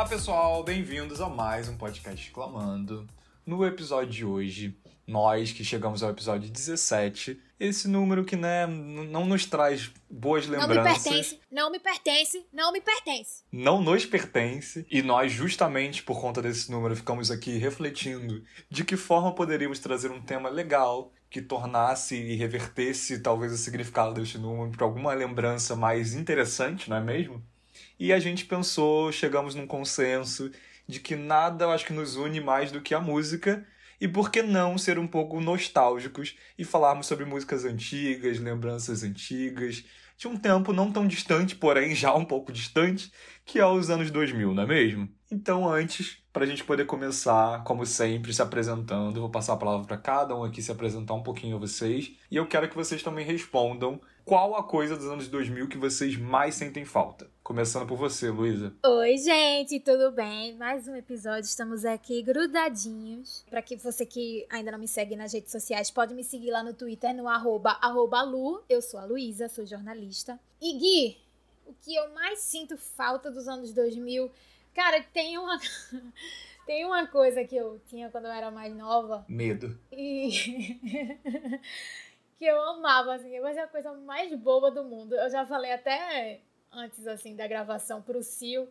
Olá pessoal, bem-vindos a mais um podcast Reclamando. No episódio de hoje, nós que chegamos ao episódio 17, esse número que né, não nos traz boas Não me lembranças. pertence, não me pertence, não me pertence. não nos pertence e nós, justamente por conta desse número, ficamos aqui refletindo de que forma poderíamos trazer um tema legal que tornasse e revertesse talvez o significado deste número para alguma lembrança mais interessante, não é mesmo? E a gente pensou, chegamos num consenso de que nada acho que nos une mais do que a música. E por que não ser um pouco nostálgicos e falarmos sobre músicas antigas, lembranças antigas, de um tempo não tão distante, porém já um pouco distante, que é os anos 2000, não é mesmo? Então, antes, para a gente poder começar, como sempre, se apresentando, vou passar a palavra para cada um aqui se apresentar um pouquinho a vocês. E eu quero que vocês também respondam qual a coisa dos anos 2000 que vocês mais sentem falta. Começando por você, Luísa. Oi, gente, tudo bem? Mais um episódio, estamos aqui grudadinhos. Pra que você que ainda não me segue nas redes sociais, pode me seguir lá no Twitter, no arroba, arroba Lu. Eu sou a Luísa, sou jornalista. E Gui, o que eu mais sinto falta dos anos 2000... Cara, tem uma... tem uma coisa que eu tinha quando eu era mais nova, Medo. E que eu amava, assim, vai ser a coisa mais boba do mundo. Eu já falei até antes, assim, da gravação pro Sil,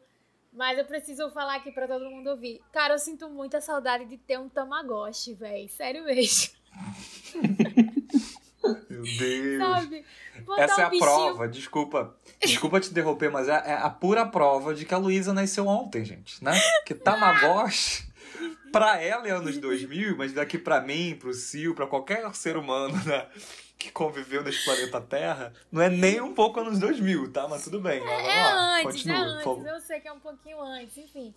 mas eu preciso falar aqui pra todo mundo ouvir. Cara, eu sinto muita saudade de ter um Tamagotchi, velho. Sério mesmo. Meu Deus. Sabe? Botar Essa é um a bichinho- prova, desculpa. Desculpa te interromper, mas é, é a pura prova de que a Luísa nasceu ontem, gente, né? Que Tamagotchi, pra ela é anos 2000, mas daqui pra mim, pro Sil, pra qualquer ser humano, né? Que conviveu nesse planeta Terra, não é nem um pouco anos 2000, tá? Mas tudo bem, mas vamos É lá. antes, Continua, é antes. Eu sei que é um pouquinho antes, enfim.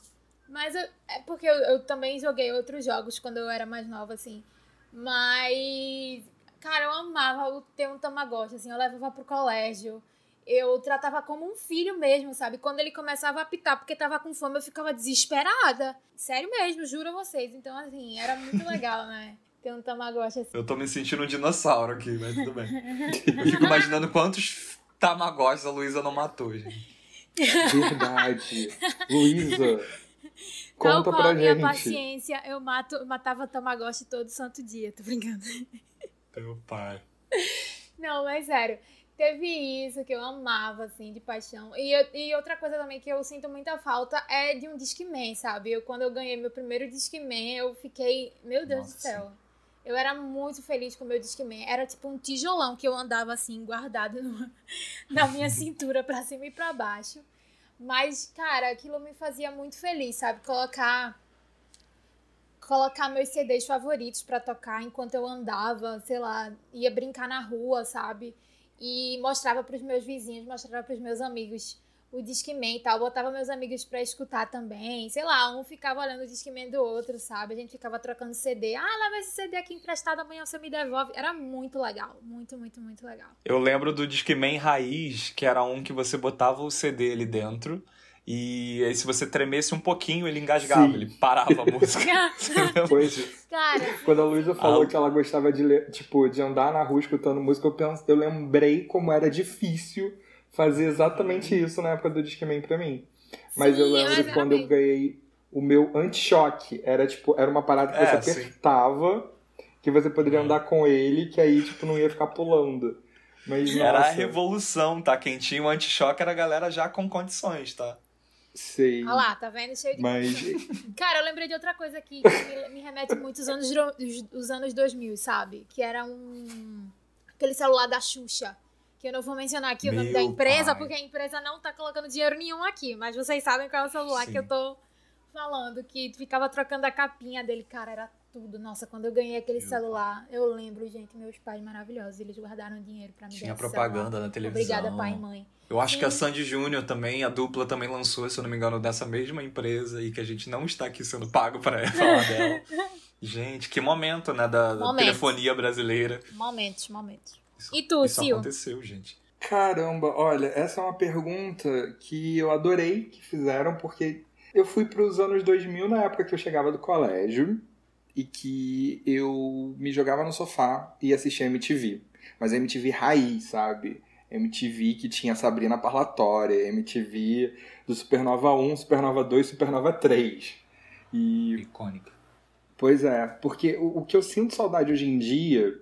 Mas eu- é porque eu, eu também joguei outros jogos quando eu era mais nova, assim. Mas, cara, eu amava o- ter um Tamagotchi, assim. Eu levava pro colégio. Eu tratava como um filho mesmo, sabe? Quando ele começava a apitar porque tava com fome, eu ficava desesperada. Sério mesmo, juro a vocês. Então, assim, era muito legal, né? Ter um Tamagotchi assim. Eu tô me sentindo um dinossauro aqui, mas tudo bem. Eu fico imaginando quantos Tamagotchis a Luísa não matou, gente. Verdade. Luísa, Tal conta qual pra a minha gente. paciência, eu mato, eu matava Tamagotchi todo santo dia, tô brincando. Meu pai. Não, mas sério. Teve isso que eu amava, assim, de paixão. E, eu- e outra coisa também que eu sinto muita falta é de um Discman, sabe? Eu, quando eu ganhei meu primeiro Discman, eu fiquei. Meu Deus Nossa. do céu. Eu era muito feliz com o meu Discman. Era tipo um tijolão que eu andava assim, guardado no- na minha cintura, pra cima e pra baixo. Mas, cara, aquilo me fazia muito feliz, sabe? Colocar colocar meus CDs favoritos pra tocar enquanto eu andava, sei lá, ia brincar na rua, sabe? E mostrava pros meus vizinhos, mostrava pros meus amigos o Discman e tal, botava meus amigos pra escutar também, sei lá, um ficava olhando o Discman do outro, sabe? A gente ficava trocando CD. Ah, leva esse CD aqui emprestado, amanhã você me devolve. Era muito legal, muito, muito, muito legal. Eu lembro do Discman Raiz, que era um que você botava o CD ali dentro. E aí, se você tremesse um pouquinho, ele engasgava, Sim. ele parava a música. Pois. Cara, Quando a Luísa falou Ah. que ela gostava de ler, tipo, de andar na rua escutando música, eu, penso, eu lembrei como era difícil fazer exatamente isso na época do Discman pra mim. Mas eu Sim, lembro mas que era quando eu ganhei o meu anti-choque, era tipo, era uma parada que É, você sim. apertava, que você poderia Uhum. andar com ele, que aí, tipo, não ia ficar pulando. Mas, Era a nossa, revolução, tá? Quem tinha o anti-choque era a galera já com condições, tá? sei. olha lá, tá vendo? Cheio de Mas Cara, eu lembrei de outra coisa aqui que me, me remete muito aos anos, os anos 2000, sabe? Que era um. aquele celular da Xuxa. Que eu não vou mencionar aqui o nome Meu da empresa, pai. porque a empresa não tá colocando dinheiro nenhum aqui. Mas vocês sabem qual é o celular Sim. que eu tô falando. Que ficava trocando a capinha dele. Cara, era tudo. Nossa, quando eu ganhei aquele Meu celular, eu lembro, gente, meus pais maravilhosos. Eles guardaram dinheiro pra me Tinha dar propaganda celular. na televisão. Obrigada, pai e mãe. Eu acho que a Sim. Sandy Júnior também, a dupla também lançou, se eu não me engano, dessa mesma empresa e que a gente não está aqui sendo pago para falar dela. Gente, que momento, né, da, telefonia brasileira. Momentos, momentos. Isso, E tu, isso Sil? aconteceu, gente. Caramba, olha, essa é uma pergunta que eu adorei que fizeram, porque Eu fui pros anos 2000 na época que eu chegava do colégio e que eu me jogava no sofá e assistia MTV. Mas MTV raiz, sabe? MTV que tinha Sabrina Parlatória, MTV do Supernova 1, Supernova 2, Supernova 3. E... Icônica. Pois é, porque o, o que eu sinto saudade hoje em dia,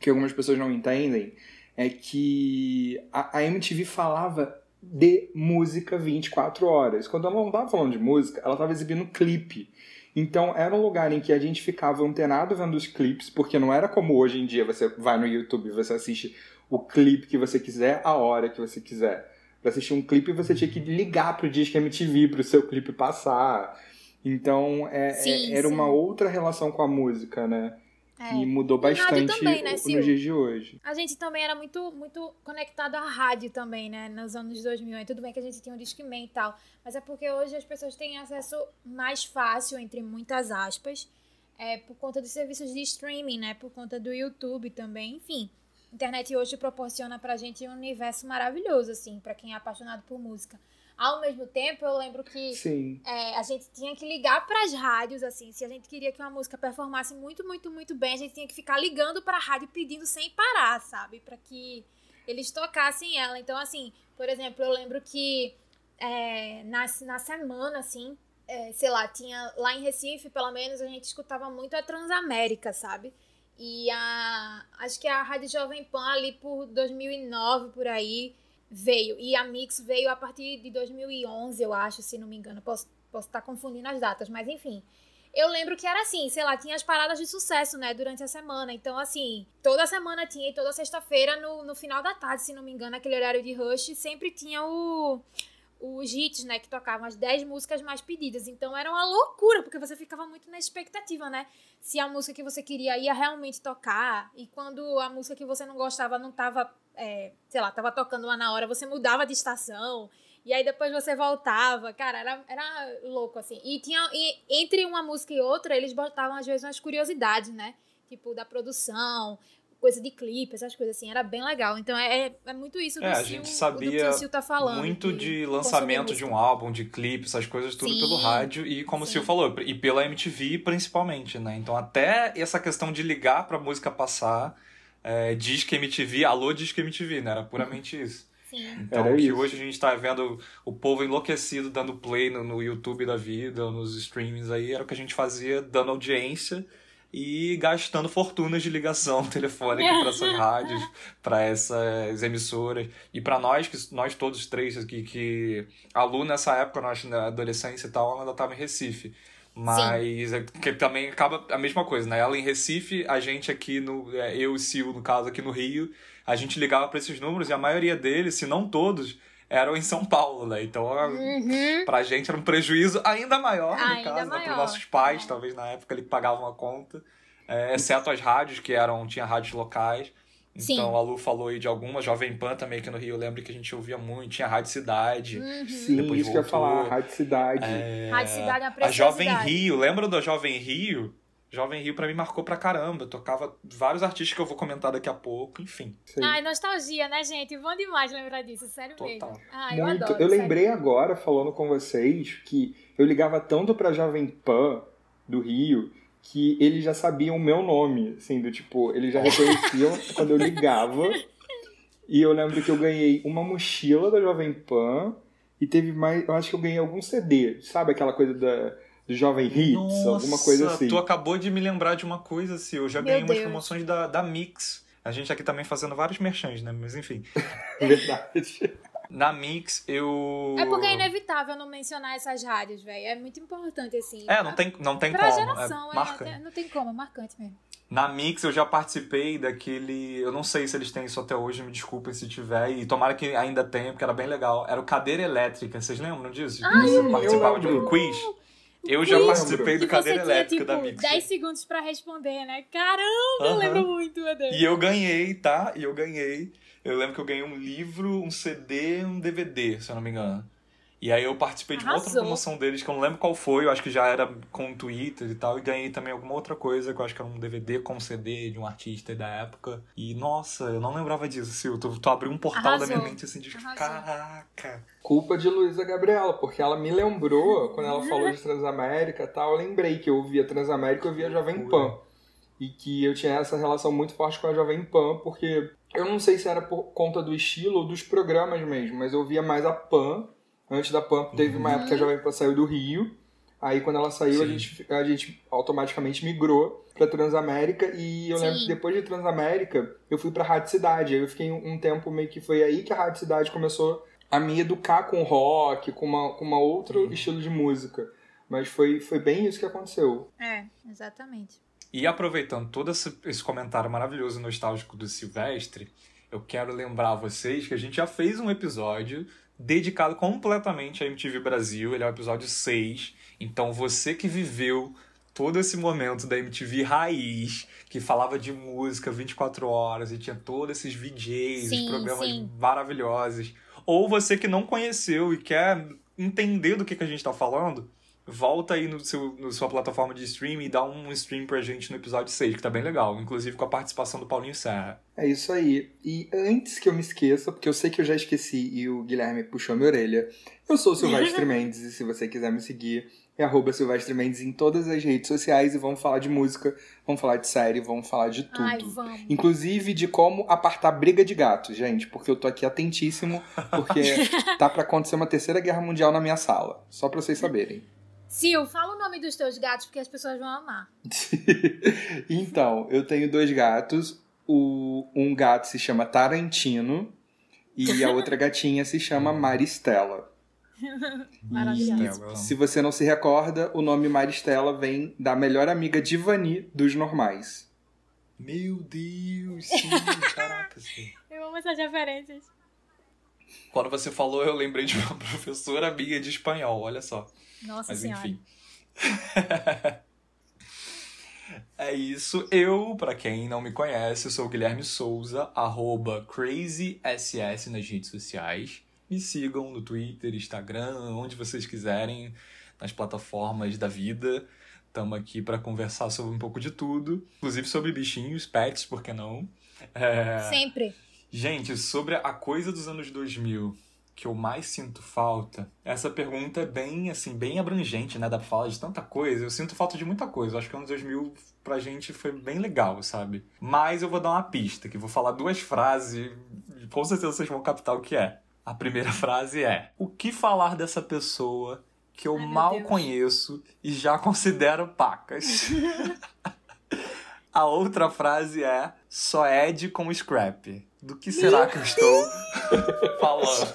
que algumas pessoas não entendem, é que a, a MTV falava de música 24 horas. Quando ela não estava falando de música, ela estava exibindo clipe. Então era um lugar em que a gente ficava antenado vendo os clipes, porque não era como hoje em dia você vai no YouTube e você assiste o clipe que você quiser, a hora que você quiser. Para assistir um clipe você tinha que ligar pro Disque MTV para o seu clipe passar. Então é, Sim, é, era sim. uma outra relação com a música, né? É. Mudou E rádio bastante também, né, nos dias de hoje. A gente também era muito, muito conectado à rádio também, né? Nos anos 2000. E tudo bem que a gente tinha um Discman e tal. Mas é porque hoje as pessoas têm acesso mais fácil, entre muitas aspas, é, por conta dos serviços de streaming, né? Por conta do YouTube também. Enfim, a internet hoje proporciona pra gente um universo maravilhoso, assim, pra quem é apaixonado por música. Ao mesmo tempo, eu lembro que é, a gente tinha que ligar para as rádios, assim, se a gente queria que uma música performasse muito, muito, muito bem, a gente tinha que ficar ligando para a rádio pedindo sem parar, sabe? Para que eles tocassem ela. Então, assim, por exemplo, eu lembro que é, na, na semana, assim, é, sei lá, tinha lá em Recife, pelo menos, a gente escutava muito a Transamérica, sabe? E a. Acho que a Rádio Jovem Pan ali por 2009, por aí, veio. E a Mix veio a partir de 2011, eu acho, se não me engano. Posso, posso estar confundindo as datas, mas enfim. Eu lembro que era assim, sei lá, tinha as paradas de sucesso, né, durante a semana. Então, assim, toda semana tinha e toda sexta-feira, no, no final da tarde, se não me engano, aquele horário de rush, sempre tinha o, os hits, né, que tocavam as 10 músicas mais pedidas. Então era uma loucura, porque você ficava muito na expectativa, né? Se a música que você queria ia realmente tocar. E quando a música que você não gostava não tava, é, sei lá, tava tocando lá na hora, você mudava de estação. E aí depois você voltava. Cara, era, era louco, assim. E tinha. E entre uma música e outra, eles botavam, às vezes, umas curiosidades, né? Tipo, da produção, coisa de clipe, essas coisas assim. Era bem legal. Então é, é, é muito isso do É, a Sil- gente do que sabia o Sil tá falando. Muito de lançamento de um álbum, de clipe, essas coisas, tudo Sim, pelo rádio e, como o sim. Sil falou, e pela MTV principalmente, né? Então, até essa questão de ligar pra música passar, é, Disque MTV, alô Disque MTV, né? Era puramente isso. Sim. Então, Era que isso. hoje a gente tá vendo o povo enlouquecido dando play no, no YouTube da vida, nos streamings aí, era o que a gente fazia dando audiência e gastando fortunas de ligação telefônica para essas rádios, para essas emissoras. E para nós, que nós todos três aqui, que a Lu nessa época, nós na adolescência e tal, ela ainda estava em Recife. Mas é que também acaba a mesma coisa, né? Ela em Recife, a gente aqui no. é, Eu e Sil, no caso, aqui no Rio, a gente ligava para esses números e a maioria deles, se não todos, eram em São Paulo, né? Então, Uhum. pra gente era um prejuízo ainda maior, no Ainda caso, né? maior. Para nossos pais, É. talvez na época ele pagavam a conta, é, exceto as rádios, que eram, tinha rádios locais. Sim. Então a Lu falou aí de algumas, Jovem Pan também aqui no Rio, eu lembro que a gente ouvia muito, tinha Rádio Cidade. Uhum. Sim, Depois isso que eu ia voltou. falar, Rádio Cidade. É, Rádio Cidade é uma a Jovem. Rio, lembra da Jovem Rio? Jovem Rio pra mim marcou pra caramba. Tocava vários artistas que eu vou comentar daqui a pouco, enfim. Sei. Ai, nostalgia, né, gente? Bom demais lembrar disso, sério Total. mesmo. Ai, eu Muito. adoro. eu sério. lembrei agora, falando com vocês, que eu ligava tanto pra Jovem Pan do Rio que eles já sabiam o meu nome, assim, do tipo, eles já reconheciam quando eu ligava. E eu lembro que eu ganhei uma mochila da Jovem Pan e teve mais, eu acho que eu ganhei algum CD, sabe aquela coisa da do Jovem Hits, alguma coisa assim. tu acabou de me lembrar de uma coisa, assim. Eu já Meu ganhei umas Deus. promoções da, da Mix. A gente aqui também fazendo vários merchans, né? Mas enfim. Verdade. Na Mix, eu. É porque é inevitável não mencionar essas rádios, velho. É muito importante, assim. É, não tem, não tem Pra como. geração, é, é, marca. até- não tem como, é marcante mesmo. Na Mix eu já participei daquele. Eu não sei se eles têm isso até hoje, me desculpem se tiver. E tomara que ainda tenha, porque era bem legal. Era o Cadeira Elétrica, vocês lembram disso? Ah, Você eu participava de um quiz? Eu já participei do Cadeira tinha, Elétrica tipo, da Mix. 10 segundos pra responder, né? Caramba, eu lembro muito, meu Deus. E eu ganhei, tá? E eu ganhei. Eu lembro que eu ganhei um livro, um CD, um DVD, se eu não me engano. E aí eu participei de uma outra Arrasou. promoção deles, que eu não lembro qual foi, eu acho que já era com o Twitter e tal, e ganhei também alguma outra coisa, que eu acho que era um DVD com CD de um artista da época. E nossa, eu não lembrava disso, Sil. Tu, tu abriu um portal da minha Arrasou. mente assim de Arrasou. caraca. Culpa de Luísa Gabriela, porque ela me lembrou, quando ela falou de Transamérica e tal, eu lembrei que eu via Transamérica e eu via Jovem Pan. E que eu tinha essa relação muito forte com a Jovem Pan, porque eu não sei se era por conta do estilo ou dos programas mesmo, mas eu via mais a Pan. Antes da Pan, teve uma Uhum. época que a Jovem Pan saiu do Rio. Aí quando ela saiu, a gente, a gente automaticamente migrou pra Transamérica. E eu lembro Sim. que depois de Transamérica, eu fui pra Rádio Cidade. Aí eu fiquei um, um tempo meio que foi aí que a Rádio Cidade começou a me educar com rock, com uma, com uma outro Uhum. estilo de música. Mas foi, foi bem isso que aconteceu. É, exatamente. E aproveitando todo esse, esse comentário maravilhoso e nostálgico do Silvestre, eu quero lembrar vocês que a gente já fez um episódio dedicado completamente à MTV Brasil. Ele é o episódio 6. Então você que viveu todo esse momento da MTV raiz, que falava de música 24 horas e tinha todos esses VJs, Sim, programas sim. maravilhosos. Ou você que não conheceu e quer entender do que, que a gente tá falando, volta aí no seu, na sua plataforma de streaming e dá um stream pra gente no episódio 6, que tá bem legal. Inclusive com a participação do Paulinho Serra. É isso aí. E antes que eu me esqueça, porque eu sei que eu já esqueci e o Guilherme puxou minha orelha, eu sou o Silvestre Mendes e se você quiser me seguir, é arroba Silvestre Mendes em todas as redes sociais e vamos falar de música, vamos falar de série, vamos falar de tudo. Ai, vamos. Inclusive de como apartar briga de gato, gente, porque eu tô aqui atentíssimo, porque tá pra acontecer uma terceira guerra mundial na minha sala, só pra vocês saberem. Sil, fala o nome dos teus gatos porque as pessoas vão amar. então, eu tenho dois gatos. O, um gato se chama Tarantino e a outra gatinha se chama Maristela. Maravilhoso. Se você não se recorda, o nome Maristela vem da melhor amiga de Vani dos normais. Meu Deus, sim, caraca, sim. Eu amo essas referências. Quando você falou, eu lembrei de uma professora minha de espanhol, olha só. Nossa Mas senhora. enfim. é isso. Eu, pra quem não me conhece, sou o Guilherme Souza, arroba CrazySS nas redes sociais. Me sigam no Twitter, Instagram, onde vocês quiserem, nas plataformas da vida. Estamos aqui para conversar sobre um pouco de tudo, inclusive sobre bichinhos, pets, por que não? É... Sempre. Gente, sobre a coisa dos anos 2000 que eu mais sinto falta, essa pergunta é bem, assim, bem abrangente, né? Dá pra falar de tanta coisa. Eu sinto falta de muita coisa. Eu acho que o ano 2000 pra gente foi bem legal, sabe? Mas eu vou dar uma pista, que vou falar duas frases e com certeza vocês vão captar o que é. A primeira frase é: O que falar dessa pessoa que eu Ai, mal conheço e já considero pacas? A outra frase é: Só Ed com scrap. Do que será que eu estou falando?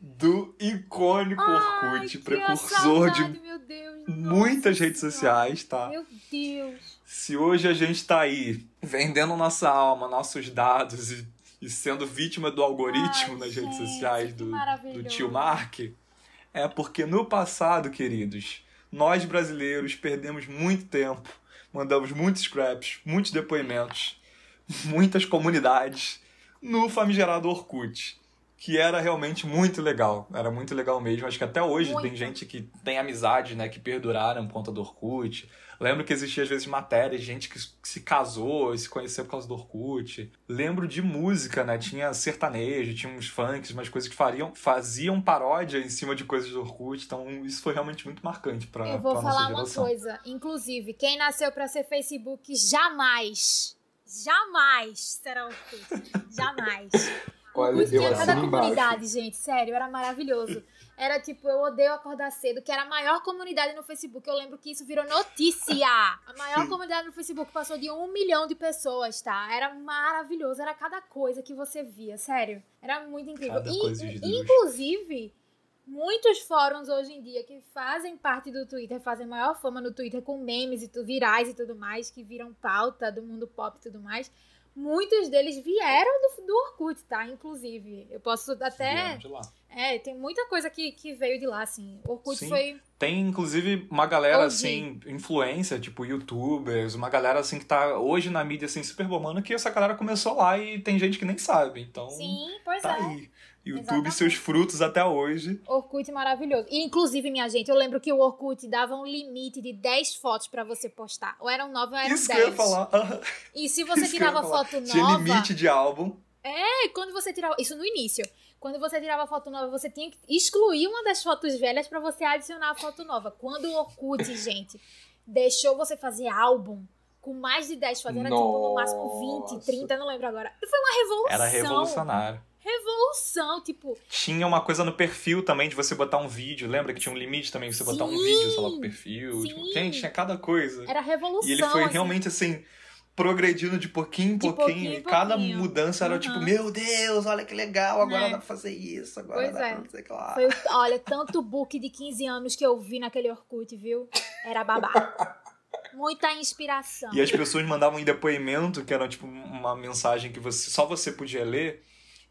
Do icônico Ai, Orkut, precursor de saudade, meu Deus. muitas redes Senhora. sociais, tá? Meu Deus. Se hoje a gente tá aí vendendo nossa alma, nossos dados e, e sendo vítima do algoritmo Ai, nas redes gente, sociais que do, do tio Mark, é porque no passado, queridos, nós brasileiros perdemos muito tempo, mandamos muitos scraps, muitos depoimentos, muitas comunidades no famigerado Orkut. Que era realmente muito legal. Era muito legal mesmo. Acho que até hoje Muito. tem gente que tem amizade, né? Que perduraram por conta do Orkut. Lembro que existia às vezes matérias, gente que se casou e se conheceu por causa do Orkut. Lembro de música, né? Tinha sertanejo, tinha uns funks, umas coisas que fariam, faziam paródia em cima de coisas do Orkut. Então isso foi realmente muito marcante pra, Eu vou falar uma coisa. Inclusive, quem nasceu pra ser Facebook jamais, jamais será Orkut. Jamais. Olha, eu assino embaixo. comunidade, gente. Sério, era maravilhoso. Era tipo, eu odeio acordar cedo, que era a maior comunidade no Facebook. Eu lembro que isso virou notícia. A maior comunidade no Facebook passou de um milhão de pessoas, tá? Era maravilhoso. Era cada coisa que você via, sério. Era muito incrível. Cada E, inclusive, muitos fóruns hoje em dia que fazem parte do Twitter, fazem maior fama no Twitter com memes e tu, virais e tudo mais, que viram pauta do mundo pop e tudo mais. Muitos deles vieram do, do Orkut, tá? Inclusive. Eu posso até. Vieram de lá. É, tem muita coisa que, que veio de lá, assim. Orkut Sim. foi. Tem, inclusive, uma galera, assim, influência, tipo, youtubers, uma galera, assim, que tá hoje na mídia, assim, super bombando, que essa galera começou lá e tem gente que nem sabe. Então, Sim, pois tá é. aí. YouTube Exatamente. seus frutos até hoje. Orkut maravilhoso. E, inclusive, minha gente, eu lembro que o Orkut dava um limite de 10 fotos pra você postar. Ou eram 9 ou eram Isso 10. que eu ia falar. E se você Isso tirava foto Tinha nova. limite de álbum. É, quando você tirava. Isso no início. Quando você tirava foto nova, você tinha que excluir uma das fotos velhas pra você adicionar a foto nova. Quando o Orkut, gente, deixou você fazer álbum com mais de 10 fotos, era tipo no máximo 20, Nossa. 30, não lembro agora. Foi uma revolução. Era revolucionário. Revolução, tipo, Tinha uma coisa no perfil também de você botar um vídeo. Lembra que tinha um limite também de você botar um Sim, vídeo, sei lá, pro perfil? sim. Tipo, gente, tinha cada coisa. era revolução. E ele foi assim. realmente assim, progredindo de pouquinho em pouquinho. pouquinho e cada pouquinho. mudança era Uhum. tipo, meu Deus, olha que legal, agora É. dá pra fazer isso, agora Pois dá é. pra fazer lá. Foi, olha, tanto book de 15 anos que eu vi naquele Orkut, viu? Era babá. Muita inspiração. E as pessoas mandavam em depoimento, que era tipo uma mensagem que você só você podia ler.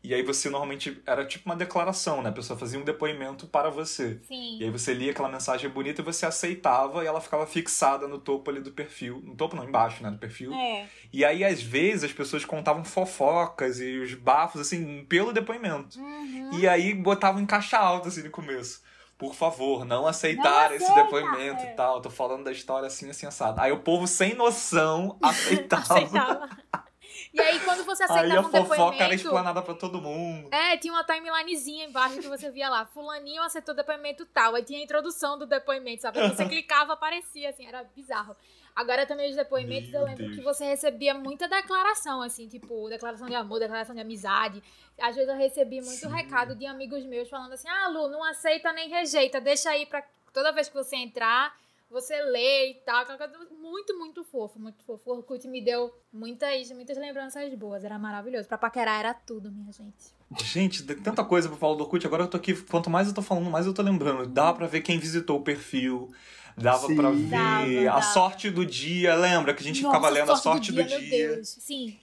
E aí você normalmente era tipo uma declaração, né? A pessoa fazia um depoimento para você. Sim. E aí você lia aquela mensagem bonita e você aceitava e ela ficava fixada no topo ali do perfil. No topo não, embaixo, né? Do perfil. É. E aí, às vezes, as pessoas contavam fofocas e os bafos, assim, pelo depoimento. Uhum. E aí botavam em caixa alta, assim, no começo. Por favor, não aceitar Não esse aceita, depoimento é. e tal. Tô falando da história assim, assim, assado. Aí o povo, sem noção, aceitava. Aceitava. E aí, quando você aceitava aí a um fofoca era depoimento... explanada pra todo mundo. É, tinha uma timelinezinha embaixo que você via lá. Fulaninho aceitou depoimento tal. Aí tinha a introdução do depoimento, sabe? Aí Você clicava, aparecia, assim, era bizarro. Agora também os depoimentos, Meu eu lembro Deus. que você recebia muita declaração, assim, tipo, declaração de amor, declaração de amizade. Às vezes eu recebi muito Sim. recado de amigos meus falando assim, ah, Lu, não aceita nem rejeita, deixa aí pra toda vez que você entrar, você lê e tal. aquela coisa Muito, muito fofo, muito fofo. O Orkut me deu muitas, muitas lembranças boas, era maravilhoso. Pra paquerar era tudo, minha gente. Gente, tem tanta coisa pra falar do Orkut. Agora eu tô aqui, quanto mais eu tô falando, mais eu tô lembrando. Dava pra ver quem visitou o perfil. Dava Sim. pra ver Dava, a dava. sorte do dia. Lembra que a gente ficava Nossa, lendo a sorte do dia? Meu Deus. Sim.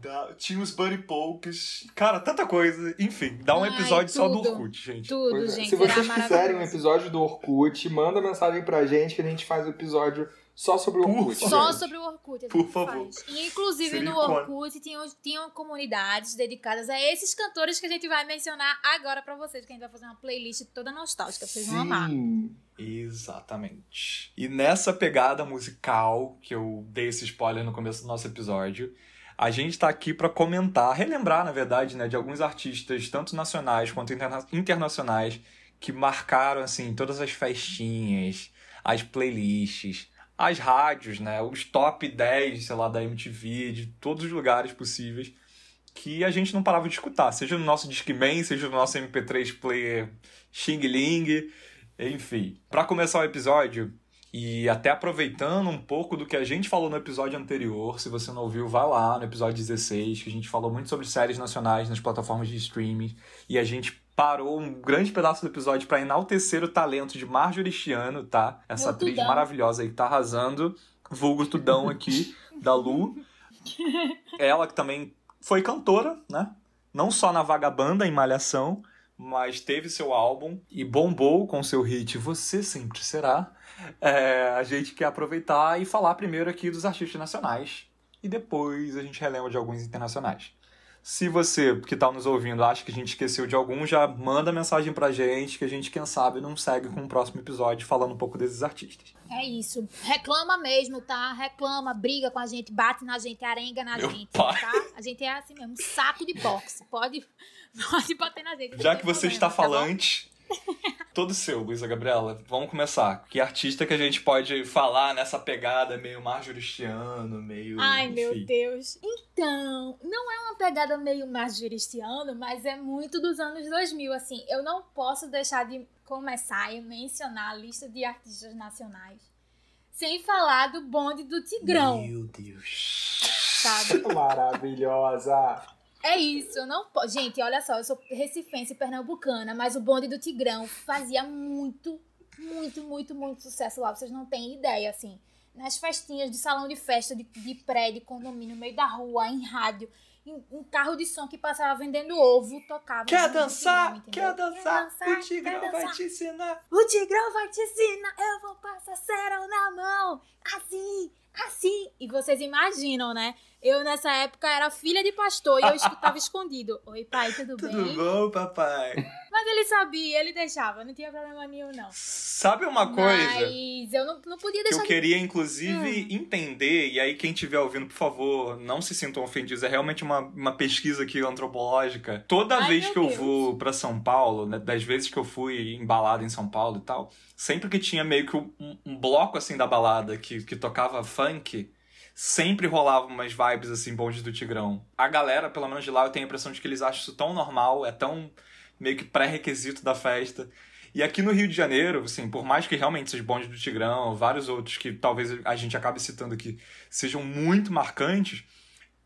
Da- Tinha os Buddy Pokes. Cara, tanta coisa. Enfim, dá um Ai, episódio só do. Orkut, gente. Tudo, Pois é. gente. Se vocês quiserem um episódio do Orkut, manda mensagem pra gente que a gente faz o episódio só sobre o Orkut. Só gente. sobre o Orkut. a Por favor. faz. E inclusive Seria no. Orkut tinham, tinham comunidades dedicadas a esses cantores que a gente vai mencionar agora pra vocês, que a gente vai fazer uma playlist toda nostálgica, vocês vão amar. Sim. Exatamente. E nessa pegada musical, que eu dei esse spoiler no começo do nosso episódio, a gente tá aqui pra comentar, relembrar, na verdade, né, de alguns artistas, tanto nacionais quanto interna- internacionais, que marcaram, assim, todas as festinhas, as playlists, as rádios, né, os top 10, sei lá, da MTV, de todos os lugares possíveis, que a gente não parava de escutar, seja no nosso Discman, seja no nosso MP3 player Xing Ling, enfim. Pra começar o episódio, e até aproveitando um pouco do que a gente falou no episódio anterior, se você não ouviu, vá lá no episódio 16, que a gente falou muito sobre séries nacionais nas plataformas de streaming, e a gente parou um grande pedaço do episódio pra enaltecer o talento de Marjorie Chiano, tá? Essa Meu atriz tudão. maravilhosa aí que tá arrasando, vulgo tudão aqui, da Lu. Ela que também foi cantora, né? Não só na Vagabanda, em Malhação, mas teve seu álbum e bombou com seu hit Você Sempre Será. É, a gente quer aproveitar e falar primeiro aqui dos artistas nacionais e depois a gente relembra de alguns internacionais. Se você que está nos ouvindo acha que a gente esqueceu de algum, já manda mensagem pra gente que a gente, quem sabe, não segue com o próximo episódio falando um pouco desses artistas. É isso. Reclama mesmo, tá? Reclama, briga com a gente, bate na gente, arenga na Meu gente, pai. tá? A gente é assim mesmo, saco de boxe. Pode, pode bater na gente. Já que você problema, está tá falante, todo seu, Luísa Gabriela. Vamos começar. Que artista que a gente pode falar nessa pegada meio marjoristiano, meio. Ai, meu enfim. Deus. Então, não é uma pegada meio majoristiano, mas é muito dos anos 2000, assim. Eu não posso deixar de começar e mencionar a lista de artistas nacionais sem falar do bonde do Tigrão, Meu Deus. sabe? Maravilhosa. É isso, eu não posso. Gente, olha só, eu sou recifense pernambucana, mas o bonde do Tigrão fazia muito, muito, muito, muito sucesso lá. Vocês não têm ideia, assim. Nas festinhas de salão de festa, de, de prédio, condomínio, no meio da rua, em rádio, em, um carro de som que passava vendendo ovo, tocava. Quer dançar? Tigrão? Quer dançar? dançar? O Tigrão Quer vai dançar? te ensinar. O Tigrão vai te ensinar, eu vou passar cera na mão, assim, assim. E vocês imaginam, né? Eu, nessa época, era filha de pastor e eu escutava escondido. Oi, pai, tudo, tudo bem? Tudo bom, papai? Mas ele sabia, ele deixava, não tinha problema nenhum, não. Sabe uma coisa? Mas eu não, não podia deixar. Que eu queria, inclusive, hum. entender, e aí quem estiver ouvindo, por favor, não se sintam ofendidos. É realmente uma, uma pesquisa aqui antropológica. Toda Ai, vez que eu vou para São Paulo, né, das vezes que eu fui embalado em São Paulo e tal, sempre que tinha meio que um, um bloco assim da balada que, que tocava funk sempre rolava umas vibes assim, bonde do Tigrão. A galera, pelo menos de lá, eu tenho a impressão de que eles acham isso tão normal, é tão meio que pré-requisito da festa. E aqui no Rio de Janeiro, assim, por mais que realmente esses bondes do Tigrão, vários outros que talvez a gente acabe citando aqui, sejam muito marcantes,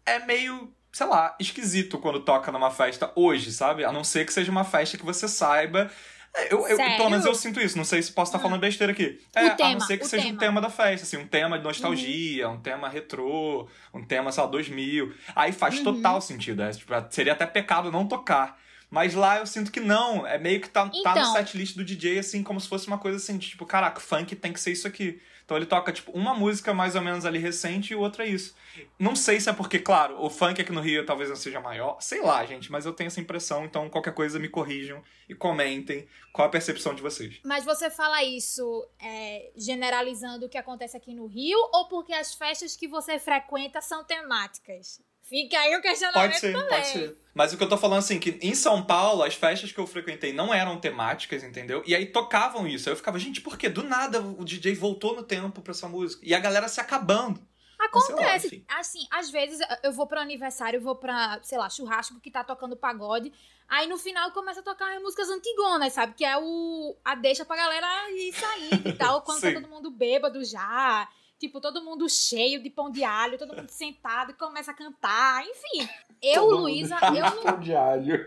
é meio, sei lá, esquisito quando toca numa festa hoje, sabe? A não ser que seja uma festa que você saiba é, eu, eu, pelo menos eu sinto isso, não sei se posso estar falando besteira aqui. É, tema, a não ser que seja tema. um tema da festa, assim, um tema de nostalgia, uhum. um tema retrô, um tema, sei lá, 2000. Aí faz uhum. total sentido, é, tipo, seria até pecado não tocar. Mas lá eu sinto que não, é meio que tá, então, tá no então. setlist do DJ, assim, como se fosse uma coisa assim, tipo, caraca, funk tem que ser isso aqui. Então ele toca, tipo, uma música mais ou menos ali recente e outra é isso. Não sei se é porque, claro, o funk aqui no Rio talvez não seja maior. Sei lá, gente, mas eu tenho essa impressão. Então, qualquer coisa me corrijam e comentem qual a percepção de vocês. Mas você fala isso é, generalizando o que acontece aqui no Rio ou porque as festas que você frequenta são temáticas? Fica aí o questionamento Pode ser, também. pode ser. Mas o que eu tô falando assim, que em São Paulo, as festas que eu frequentei não eram temáticas, entendeu? E aí tocavam isso. Aí eu ficava, gente, por quê? Do nada o DJ voltou no tempo pra essa música. E a galera se acabando. Acontece. Lá, assim, às vezes eu vou pra aniversário, eu vou pra, sei lá, churrasco que tá tocando pagode. Aí no final começa a tocar músicas antigonas, sabe? Que é o. a deixa pra galera ir saindo e tal. Quando tá todo mundo bêbado já. Tipo, todo mundo cheio de pão de alho, todo mundo sentado e começa a cantar. Enfim, eu, Luísa. Eu Pão de alho.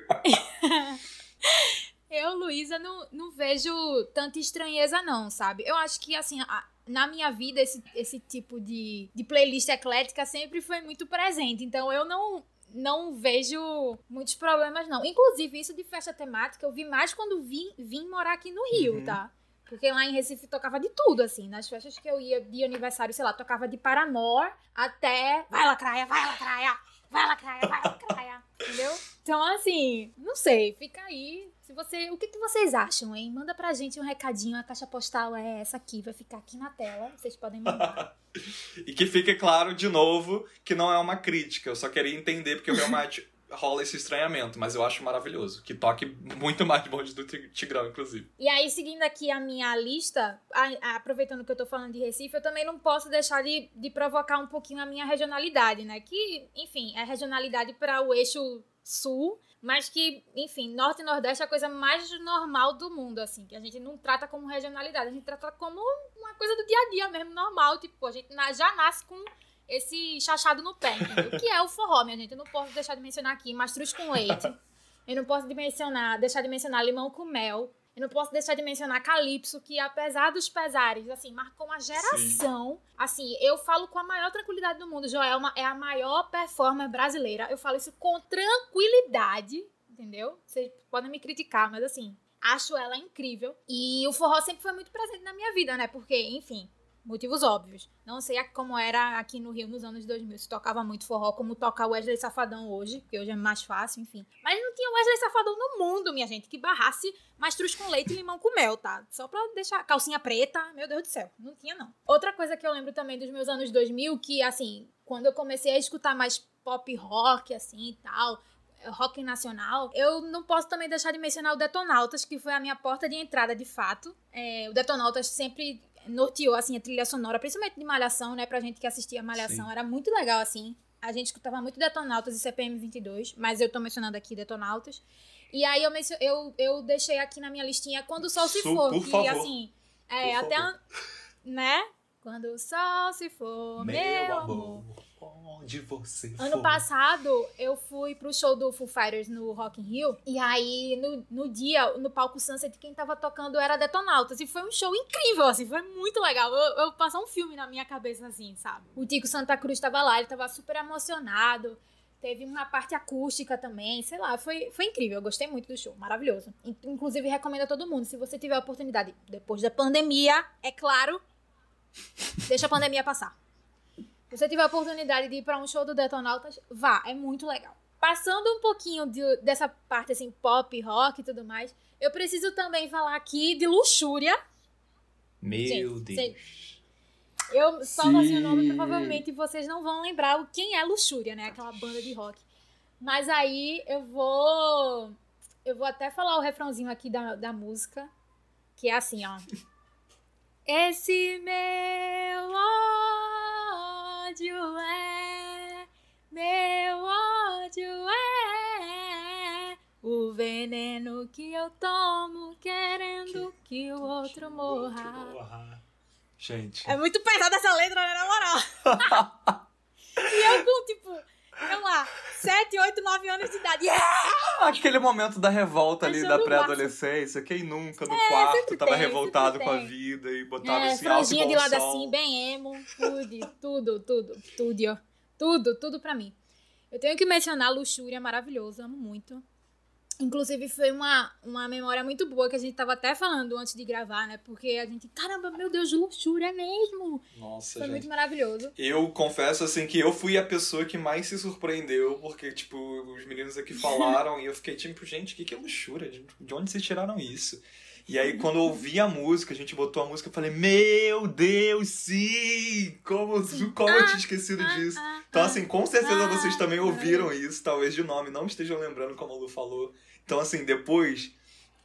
eu, Luísa, não, não vejo tanta estranheza, não, sabe? Eu acho que, assim, a, na minha vida, esse, esse tipo de, de playlist eclética sempre foi muito presente. Então, eu não, não vejo muitos problemas, não. Inclusive, isso de festa temática eu vi mais quando vim, vim morar aqui no Rio, uhum. tá? Porque lá em Recife tocava de tudo, assim. Nas festas que eu ia de aniversário, sei lá, tocava de Paramore até. Vai lacraia, vai lacraia, vai lacraia, vai lacraia. Entendeu? Então, assim, não sei, fica aí. Se você, o que, que vocês acham, hein? Manda pra gente um recadinho, a caixa postal é essa aqui, vai ficar aqui na tela, vocês podem mandar. e que fique claro de novo que não é uma crítica, eu só queria entender porque eu realmente rola esse estranhamento, mas eu acho maravilhoso. Que toque muito mais de bonde do Tigrão, inclusive. E aí, seguindo aqui a minha lista, a, a, aproveitando que eu tô falando de Recife, eu também não posso deixar de, de provocar um pouquinho a minha regionalidade, né? Que, enfim, é regionalidade para o eixo sul, mas que, enfim, norte e nordeste é a coisa mais normal do mundo, assim, que a gente não trata como regionalidade, a gente trata como uma coisa do dia a dia mesmo, normal, tipo, a gente já nasce com esse chachado no pé, entendeu? que é o forró, minha gente. Eu não posso deixar de mencionar aqui mastruz com leite. Eu não posso deixar de mencionar limão com mel. Eu não posso deixar de mencionar Calypso, que apesar dos pesares, assim, marcou uma geração. Sim. Assim, eu falo com a maior tranquilidade do mundo. Joelma é a maior performer brasileira. Eu falo isso com tranquilidade, entendeu? Vocês podem me criticar, mas assim, acho ela incrível. E o forró sempre foi muito presente na minha vida, né? Porque, enfim, motivos óbvios. Não sei como era aqui no Rio nos anos 2000, se tocava muito forró, como toca Wesley Safadão hoje, porque hoje é mais fácil, enfim. Mas não tinha Wesley Safadão no mundo, minha gente, que barrasse mastruz com leite e limão com mel, tá? Só pra deixar calcinha preta, meu Deus do céu, não tinha não. Outra coisa que eu lembro também dos meus anos 2000, que assim, quando eu comecei a escutar mais pop rock, assim e tal, rock nacional, eu não posso também deixar de mencionar o Detonautas, que foi a minha porta de entrada de fato. É, o Detonautas sempre norteou, assim, a trilha sonora, principalmente de Malhação, né? Pra gente que assistia Malhação, Sim. era muito legal, assim. A gente escutava muito Detonautas e CPM 22, mas eu tô mencionando aqui Detonautas. E aí eu, mencio, eu, eu deixei aqui na minha listinha Quando o Sol Se For, que, favor. assim, é, por até, favor. né? Quando o sol se for, meu, meu amor. amor onde você Ano for. passado, eu fui pro show do Foo Fighters no Rock in Rio. E aí, no, no dia, no palco Sunset, quem tava tocando era Detonautas. E foi um show incrível, assim, foi muito legal. Eu, eu passei um filme na minha cabeça, assim, sabe? O Tico Santa Cruz tava lá, ele tava super emocionado. Teve uma parte acústica também, sei lá, foi, foi incrível. Eu gostei muito do show, maravilhoso. Inclusive, recomendo a todo mundo, se você tiver a oportunidade, depois da pandemia, é claro, deixa a pandemia passar você tiver a oportunidade de ir pra um show do Detonautas, vá, é muito legal. Passando um pouquinho de- dessa parte assim, pop, rock e tudo mais, eu preciso também falar aqui de Luxúria. Meu Gente, Deus. cê- Eu falo assim o nome, provavelmente vocês não vão lembrar o- quem é Luxúria, né? Aquela banda de rock. Mas aí eu vou. Eu vou até falar o refrãozinho aqui da, da música, que é assim, ó. Esse meu ódio é. Meu ódio é. O veneno que eu tomo querendo que o outro morra. Porra. Gente. É muito pesada essa letra, né, na moral. e eu com, tipo, sei lá, 7, 8, 9 anos de idade. Yeah! Aquele momento da revolta ali Achando da pré-adolescência, quem nunca no quarto sempre tava tem, revoltado com a vida e botava É, esse franjinha alto de lado som. assim, bem emo, tudo, tudo, tudo, tudo, ó. tudo, tudo pra mim. Eu tenho que mencionar Luxúria, maravilhoso, amo muito. Inclusive, foi uma, uma memória muito boa que a gente tava até falando antes de gravar, né? Porque a gente, caramba, meu Deus, Luxúria mesmo! Nossa, Foi gente. muito maravilhoso. Eu confesso, assim, que eu fui a pessoa que mais se surpreendeu, porque, tipo, os meninos aqui falaram e eu fiquei tipo, gente, o que, que é luxúria? De de onde vocês tiraram isso? E aí, quando eu ouvi a música, a gente botou a música, eu falei, meu Deus, sim! Como, como eu tinha esquecido disso? Ah, Então, ah, assim, com certeza ah, vocês também ah. ouviram isso, talvez de nome, não estejam lembrando como a Lu falou. Então, assim, depois,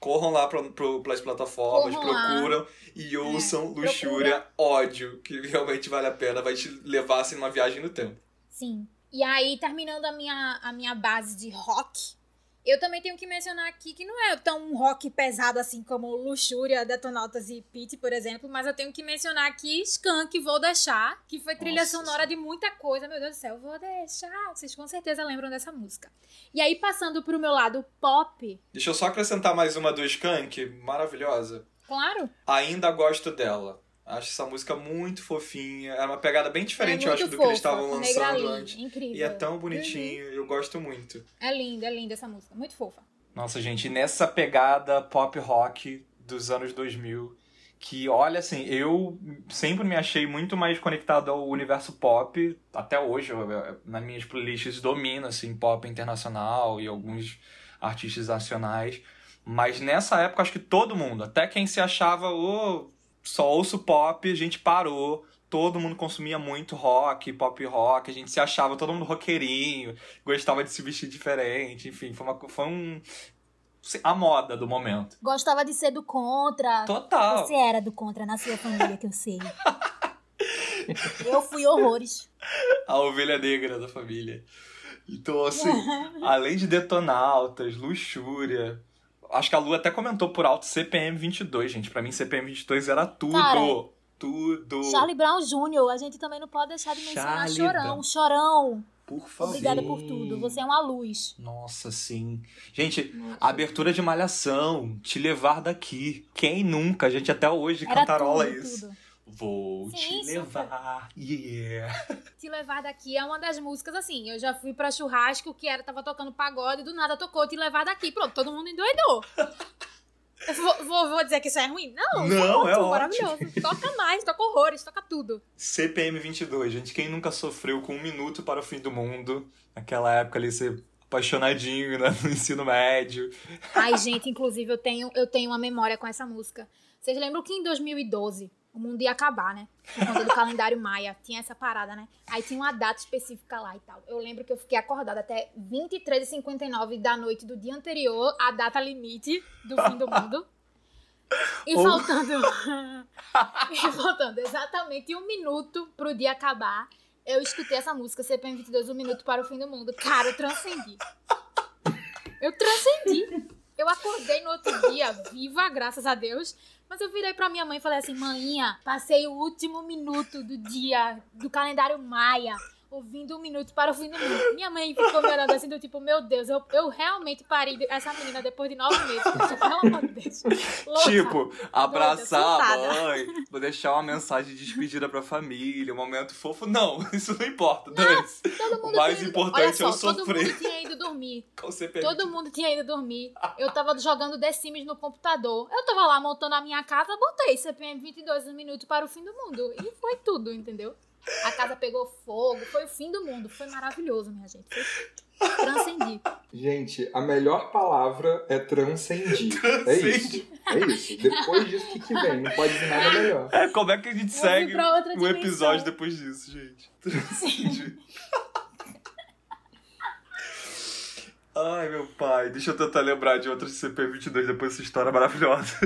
corram lá pra, pro, pras plataformas, Corram lá. É, procuram e ouçam Luxúria Ódio, que realmente vale a pena, vai te levar, assim, numa viagem no tempo. Sim. E aí, terminando a minha, a minha base de rock, eu também tenho que mencionar aqui que não é tão um rock pesado assim como Luxúria, Detonautas e Pete, por exemplo, mas eu tenho que mencionar aqui Skank, Vou Deixar, que foi trilha Nossa sonora de muita coisa. Meu Deus do céu, Vou Deixar. Vocês com certeza lembram dessa música. E aí, passando pro meu lado pop, Deixa eu só acrescentar mais uma do Skank, maravilhosa. claro, Ainda gosto dela. Acho essa música muito fofinha. Era uma pegada bem diferente, é eu acho, muito do que eles fofa, estavam lançando antes. Incrível. E é tão bonitinho, eu gosto muito. É linda, é linda essa música. Muito fofa. Nossa, gente, nessa pegada pop rock dos anos 2000, que olha assim, eu sempre me achei muito mais conectado ao universo pop, até hoje, eu- nas minhas playlists domina assim pop internacional e alguns artistas nacionais, mas nessa época acho que todo mundo, até quem se achava o só ouço pop, a gente parou. Todo mundo consumia muito rock, pop rock, a gente se achava todo mundo roqueirinho, gostava de se vestir diferente, enfim, foi, uma, foi um. a moda do momento. Gostava de ser do contra. Total. Você era do contra na sua família, que eu sei. eu fui horrores. A ovelha negra da família. Então, assim, além de detonautas, luxúria. Acho que a Lu até comentou por alto CPM 22, gente. Pra mim, CPM 22 era tudo. Cara, tudo. Charlie Brown Jr., a gente também não pode deixar de mencionar Charlie Chorão. Brown. Chorão, Por favor. obrigada por tudo. Você é uma luz. Nossa, sim. Gente, a abertura de Malhação, Te Levar Daqui. Quem nunca? A gente até hoje Era cantarola tudo, isso. tudo. Vou Sim, te super. levar. Yeah. Te Levar Daqui é uma das músicas, assim, eu já fui pra churrasco que era, tava tocando pagode, do nada tocou Te Levar Daqui. Pronto, todo mundo endoidou. Vou, vou, vou dizer que isso é ruim? Não, Não, é ótimo. maravilhoso. Toca mais, toca horrores, toca tudo. CPM 22, gente. Quem nunca sofreu com um minuto para o fim do mundo? Naquela época ali, ser apaixonadinho né, no ensino médio. Ai, gente, inclusive eu tenho, eu tenho uma memória com essa música. Vocês lembram que em 2012 o mundo ia acabar, né? Por conta do calendário Maia. Tinha essa parada, né? Aí tinha uma data específica lá e tal. Eu lembro que eu fiquei acordada até 23h59 da noite do dia anterior, a data limite do fim do mundo. E faltando. e faltando exatamente um minuto pro dia acabar, eu escutei essa música CPM 22, um minuto para o fim do mundo. Cara, eu transcendi. Eu transcendi. Eu acordei no outro dia, viva, graças a Deus. Mas eu virei pra minha mãe e falei assim: Maninha, passei o último minuto do dia do calendário Maia, ouvindo um minuto para o fim do mundo. Minha mãe ficou me olhando assim, do tipo: Meu Deus, eu, eu realmente parei essa menina depois de nove meses. Tipo, Pelo amor de Deus. Louca. Tipo, abraçar a surtada. mãe, vou deixar uma mensagem de despedida pra família, um momento fofo. Não, isso não importa. Todo O mais tinha ido- importante é Olha eu só, Todo sofrer mundo tinha ido dormir. Todo mundo tinha ido dormir. Eu tava jogando The Sims no computador. Eu tava lá montando a minha casa, botei CPM 22 um minuto para o fim do mundo. E foi tudo, entendeu? A casa pegou fogo, foi o fim do mundo. Foi maravilhoso, minha gente. Foi transcendi. Gente, a melhor palavra é transcendir. É isso. É isso. Depois disso, o que, que vem? Não pode vir nada melhor. É, como é que a gente Eu segue um episódio depois disso, gente? Transcendi. Ai, meu pai. Deixa eu tentar lembrar de outras CP22 depois dessa história maravilhosa.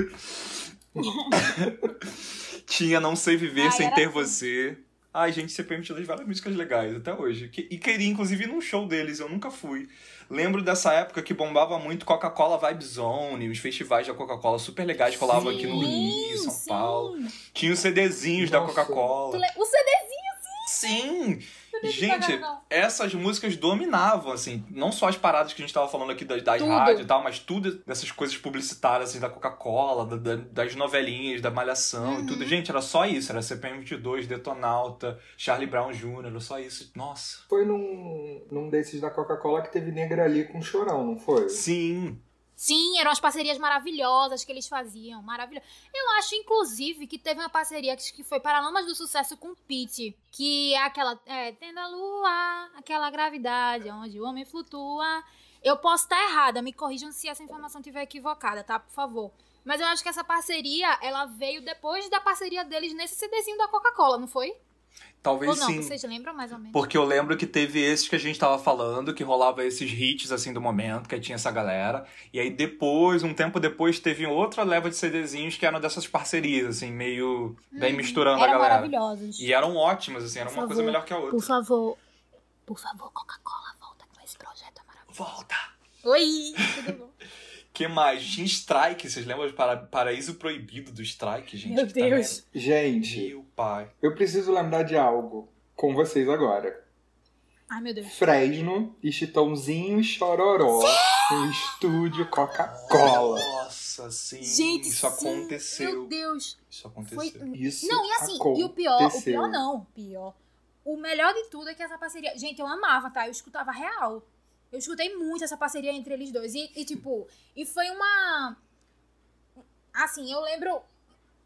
Tinha Não Sei Viver Ai, Sem era Ter assim. Você. Ai, gente, CP22 várias músicas legais até hoje. Que- E queria, inclusive, ir num show deles, eu nunca fui. Lembro dessa época que bombava muito Coca-Cola Vibe Zone, os festivais da Coca-Cola super legais colavam aqui no Rio, São sim. Paulo. Tinha os CDzinhos da Nossa. Tu Coca-Cola. le- O CDzinho Sim! De Gente, essas músicas dominavam, assim, não só as paradas que a gente tava falando aqui das, das rádios e tal, mas tudo dessas coisas publicitárias, assim, da Coca-Cola, da- da- das novelinhas, da Malhação Uhum. e tudo. Gente, era só isso, era CPM 22, Detonauta, Charlie Brown Jr., era só isso. Nossa. Foi num, num desses da Coca-Cola que teve negra ali com chorão, não foi? Sim. Sim, eram as parcerias maravilhosas que eles faziam. Maravilhoso. Eu acho, inclusive, que teve uma parceria que que foi Paralamas do Sucesso com Pete. Que é aquela. É, tendo a lua, aquela gravidade onde o homem flutua. Eu posso estar errada, me corrijam se essa informação estiver equivocada, tá? Por favor. Mas eu acho que essa parceria, ela veio depois da parceria deles nesse CDzinho da Coca-Cola, não foi? Talvez Ou não? sim. Vocês lembram mais ou menos? Porque eu lembro que teve esses que a gente tava falando, que rolava esses hits assim do momento, que aí tinha essa galera. E aí depois, um tempo depois, teve outra leva de CDzinhos que eram dessas parcerias, assim, meio bem misturando a galera. maravilhosos. E eram ótimas, assim, era uma coisa melhor que a outra. Por favor, por favor, Coca-Cola, volta com esse projeto é maravilhoso. Volta! Oi, tudo bom? Que mais? Tinha Strike, vocês lembram do para... Paraíso Proibido do Strike, gente? Meu Deus. Gente, era- Meu pai. eu preciso lembrar de algo com vocês agora. Ai, meu Deus. Fresno e Chitãozinho e Chororó no estúdio Coca-Cola. Nossa, sim. Gente, isso sim, aconteceu. Meu Deus. Isso aconteceu. Foi... Isso Não, e assim, e o pior, o aconteceu. pior não, pior. O melhor de tudo é que essa parceria. Gente, eu amava, tá? Eu escutava real. Eu escutei muito essa parceria entre eles dois. E, e, tipo, e foi uma. Assim, eu lembro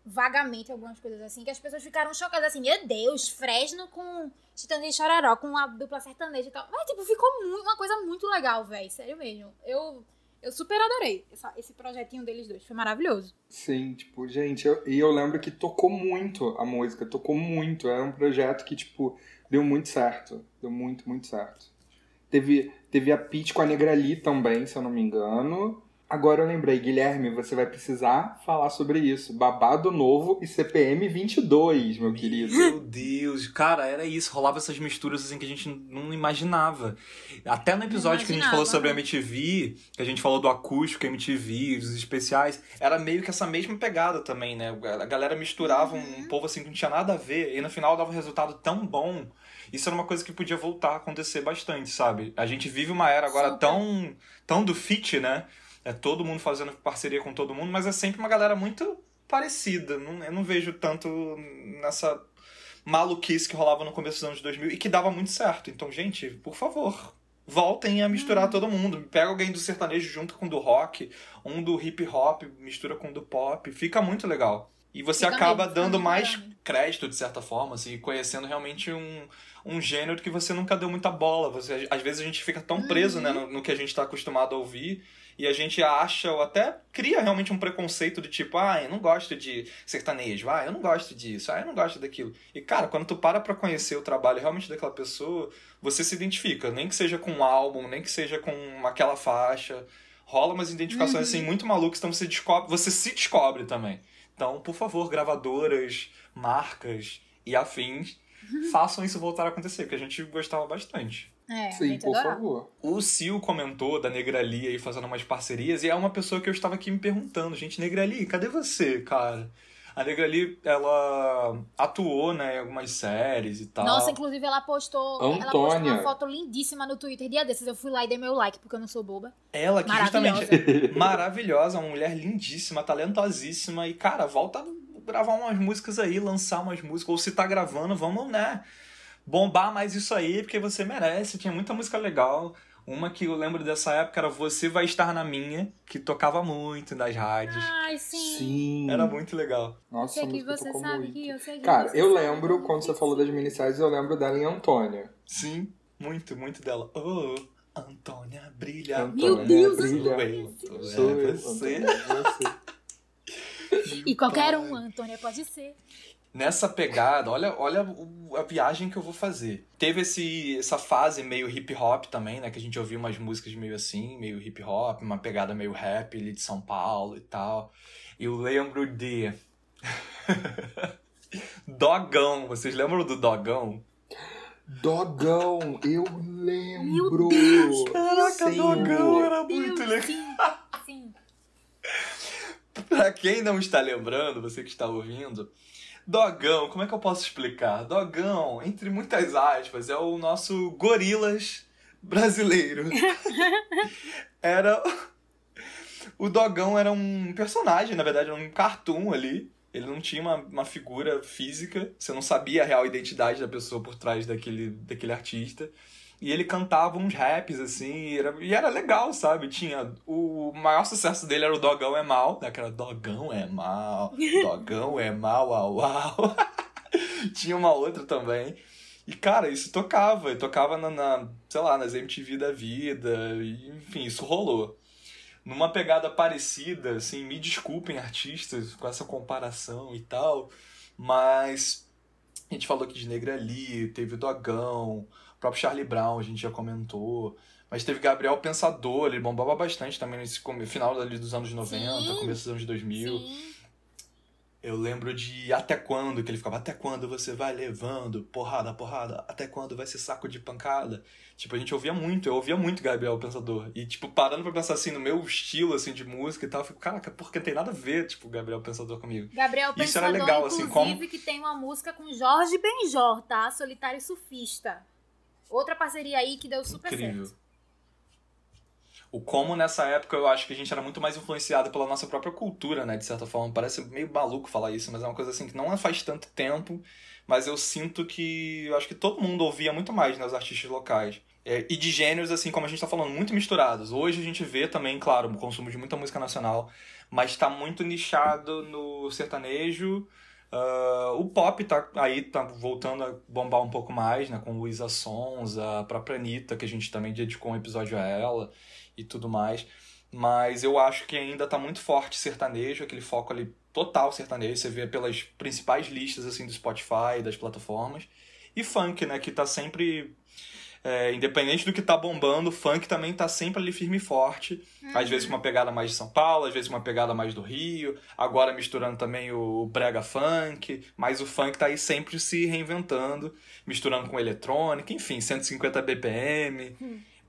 vagamente algumas coisas assim, que as pessoas ficaram chocadas assim, meu Deus, Fresno com Titãs e Chororó, com a dupla sertaneja e tal. Mas, tipo, ficou muito, uma coisa muito legal, velho. Sério mesmo. Eu, eu super adorei essa- esse projetinho deles dois. Foi maravilhoso. Sim, tipo, gente, eu- e eu lembro que tocou muito a música, tocou muito. Era um projeto que, tipo, deu muito certo. Deu muito, muito certo. Teve, teve a Pete com a Negrali também, se eu não me engano. Agora eu lembrei, Guilherme, você vai precisar falar sobre isso. Babado Novo e CPM 22, meu querido. Meu Deus, cara, era isso. Rolava essas misturas assim que a gente não imaginava. Até no episódio que a gente falou sobre a né? MTV, que a gente falou do acústico MTV, dos especiais, era meio que essa mesma pegada também, né? A galera misturava Uhum. um povo assim que não tinha nada a ver, e no final dava um resultado tão bom. Isso era uma coisa que podia voltar a acontecer bastante, sabe? A gente vive uma era agora Super. tão, tão do fit, né? É todo mundo fazendo parceria com todo mundo, mas é sempre uma galera muito parecida. Não, eu não vejo tanto nessa maluquice que rolava no começo dos anos 2000 e que dava muito certo. Então, gente, por favor, voltem a misturar Uhum. todo mundo. Pega alguém do sertanejo junto com o do rock, um do hip hop mistura com o do pop. Fica muito legal. E você Fica acaba fica dando mais legal. crédito, de certa forma, assim, conhecendo realmente um, um gênero que você nunca deu muita bola. Você, às vezes a gente fica tão preso Uhum. né, no, no que a gente está acostumado a ouvir e a gente acha ou até cria realmente um preconceito de tipo, ah, eu não gosto de sertanejo, ah, eu não gosto disso, ah, eu não gosto daquilo. E cara, quando tu para pra conhecer o trabalho realmente daquela pessoa, você se identifica, nem que seja com um álbum, nem que seja com aquela faixa. Rola umas identificações Uhum. assim muito malucas, então você descobre, você se descobre também. Então, por favor, gravadoras, marcas e afins, façam isso voltar a acontecer, porque a gente gostava bastante. É, Sim, por adorava. favor. O Sil comentou da Negrali aí fazendo umas parcerias, e é uma pessoa que eu estava aqui me perguntando, gente, Negrali, cadê você, cara? A Negrali, ela atuou, né, em algumas séries e tal. Nossa, inclusive ela postou, ela postou Antônia. uma foto lindíssima no Twitter dia desses. Eu fui lá e dei meu like, porque eu não sou boba. Ela que justamente Maravilhosa. maravilhosa, uma mulher lindíssima, talentosíssima. E, cara, volta a gravar umas músicas aí, lançar umas músicas. Ou se tá gravando, vamos, né? Bombar mais isso aí, porque você merece. Tinha muita música legal. Uma que eu lembro dessa época era Você Vai Estar na Minha, que tocava muito nas rádios. Ai, sim. Sim. Era muito legal. Nossa, que música você tocou sabe muito. que eu sei que Cara, você eu sabe lembro, que quando você falou das minisséries, eu lembro dela em Antônia. Sim, muito, muito dela. Oh, Antônia brilha. Antônia Deus, brilha. Sou eu, Sou é eu, você. Antônia, você. E qualquer um, Antônia, pode ser. Nessa pegada, olha, olha o- a viagem que eu vou fazer. Teve esse, essa fase meio hip hop também, né? Que a gente ouvia umas músicas meio assim, meio hip hop, uma pegada meio rap ali de São Paulo e tal. E eu lembro de. Dogão. Vocês lembram do Dogão? Dogão, eu lembro. Meu Deus, Caraca, Sim. Dogão era muito legal. sim, sim. Pra quem não está lembrando, você que está ouvindo, Dogão, como é que eu posso explicar? Dogão, entre muitas aspas, é o nosso gorilas brasileiro. era. O Dogão era um personagem, na verdade, era um cartoon ali. Ele não tinha uma, uma figura física, você não sabia a real identidade da pessoa por trás daquele, daquele artista. E ele cantava uns raps, assim, e era, e era legal, sabe? Tinha. O maior sucesso dele era o Dogão é Mal, né? Que era Dogão é Mal, Dogão é Mal, au, au. Tinha uma outra também. E, cara, isso tocava. Tocava na, na, sei lá, nas MTV da vida. E, enfim, isso rolou. Numa pegada parecida, assim, me desculpem, artistas, com essa comparação e tal, mas a gente falou aqui de Negra ali, teve o Dogão, próprio Charlie Brown, a gente já comentou. Mas teve Gabriel Pensador, ele bombava bastante também nesse final ali dos anos 90, Sim. começo dos anos 2000. Sim. Eu lembro de Até Quando, que ele ficava Até quando você vai levando porrada, porrada, até quando vai ser saco de pancada. Tipo, a gente ouvia muito, eu ouvia muito Gabriel Pensador. E, tipo, parando pra pensar assim, no meu estilo, assim, de música e tal, eu fico, caraca, porque tem nada a ver, tipo, Gabriel Pensador comigo. Gabriel Isso era Pensador, legal, assim, inclusive, como- que tem uma música com Jorge Benjor, tá? Solitário Surfista. Outra parceria aí que deu super Incrível. certo. O como nessa época eu acho que a gente era muito mais influenciado pela nossa própria cultura, né? De certa forma. Parece meio maluco falar isso, mas é uma coisa assim que não é faz tanto tempo, mas eu sinto que eu acho que todo mundo ouvia muito mais nos artistas locais. É, e de gêneros, assim, como a gente tá falando, muito misturados. Hoje a gente vê também, claro, o consumo de muita música nacional, mas tá muito nichado no sertanejo. Ah, o pop tá aí, tá voltando a bombar um pouco mais, né? Com Luísa Sonza, a própria Anitta, que a gente também dedicou um episódio a ela e tudo mais. Mas eu acho que ainda tá muito forte sertanejo, aquele foco ali total sertanejo. Você vê pelas principais listas assim do Spotify, das plataformas. E funk, né? Que tá sempre. É, independente do que tá bombando, o funk também tá sempre ali firme e forte. Às vezes com uma pegada mais de São Paulo, às vezes com uma pegada mais do Rio. Agora misturando também o brega funk. Mas o funk tá aí sempre se reinventando, misturando com eletrônica, enfim, 150 BPM.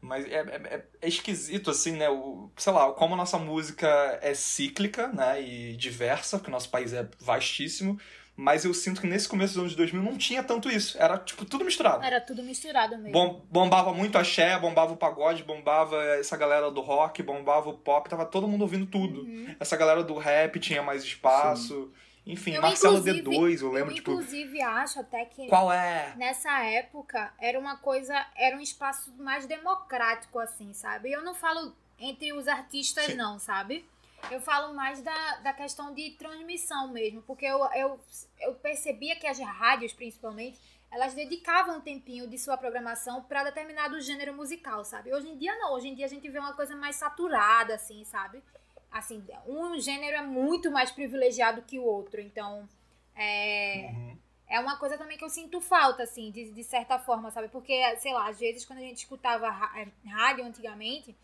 Mas é, é, é esquisito, assim, né? O, sei lá, como a nossa música é cíclica, né? E diversa, porque o nosso país é vastíssimo. Mas eu sinto que nesse começo dos anos 2000 não tinha tanto isso. Era, tipo, tudo misturado. Era tudo misturado mesmo. Bom, bombava muito axé, bombava o pagode, bombava essa galera do rock, bombava o pop, tava todo mundo ouvindo tudo. Uhum. Essa galera do rap tinha mais espaço. Enfim, Eu, Marcelo inclusive- D2, eu lembro, eu, tipo, inclusive, acho até que qual é? nessa época era uma coisa, era um espaço mais democrático, assim, sabe? Eu não falo entre os artistas, Sim. não, sabe? Eu falo mais da, da questão de transmissão mesmo, porque eu, eu, eu percebia que as rádios, principalmente, elas dedicavam um tempinho de sua programação para determinado gênero musical, sabe? Hoje em dia não, hoje em dia a gente vê uma coisa mais saturada, assim, sabe? Assim, um gênero é muito mais privilegiado que o outro, então é, Uhum. é uma coisa também que eu sinto falta, assim, de, de certa forma, sabe? Porque, sei lá, às vezes quando a gente escutava eh, rádio antigamente,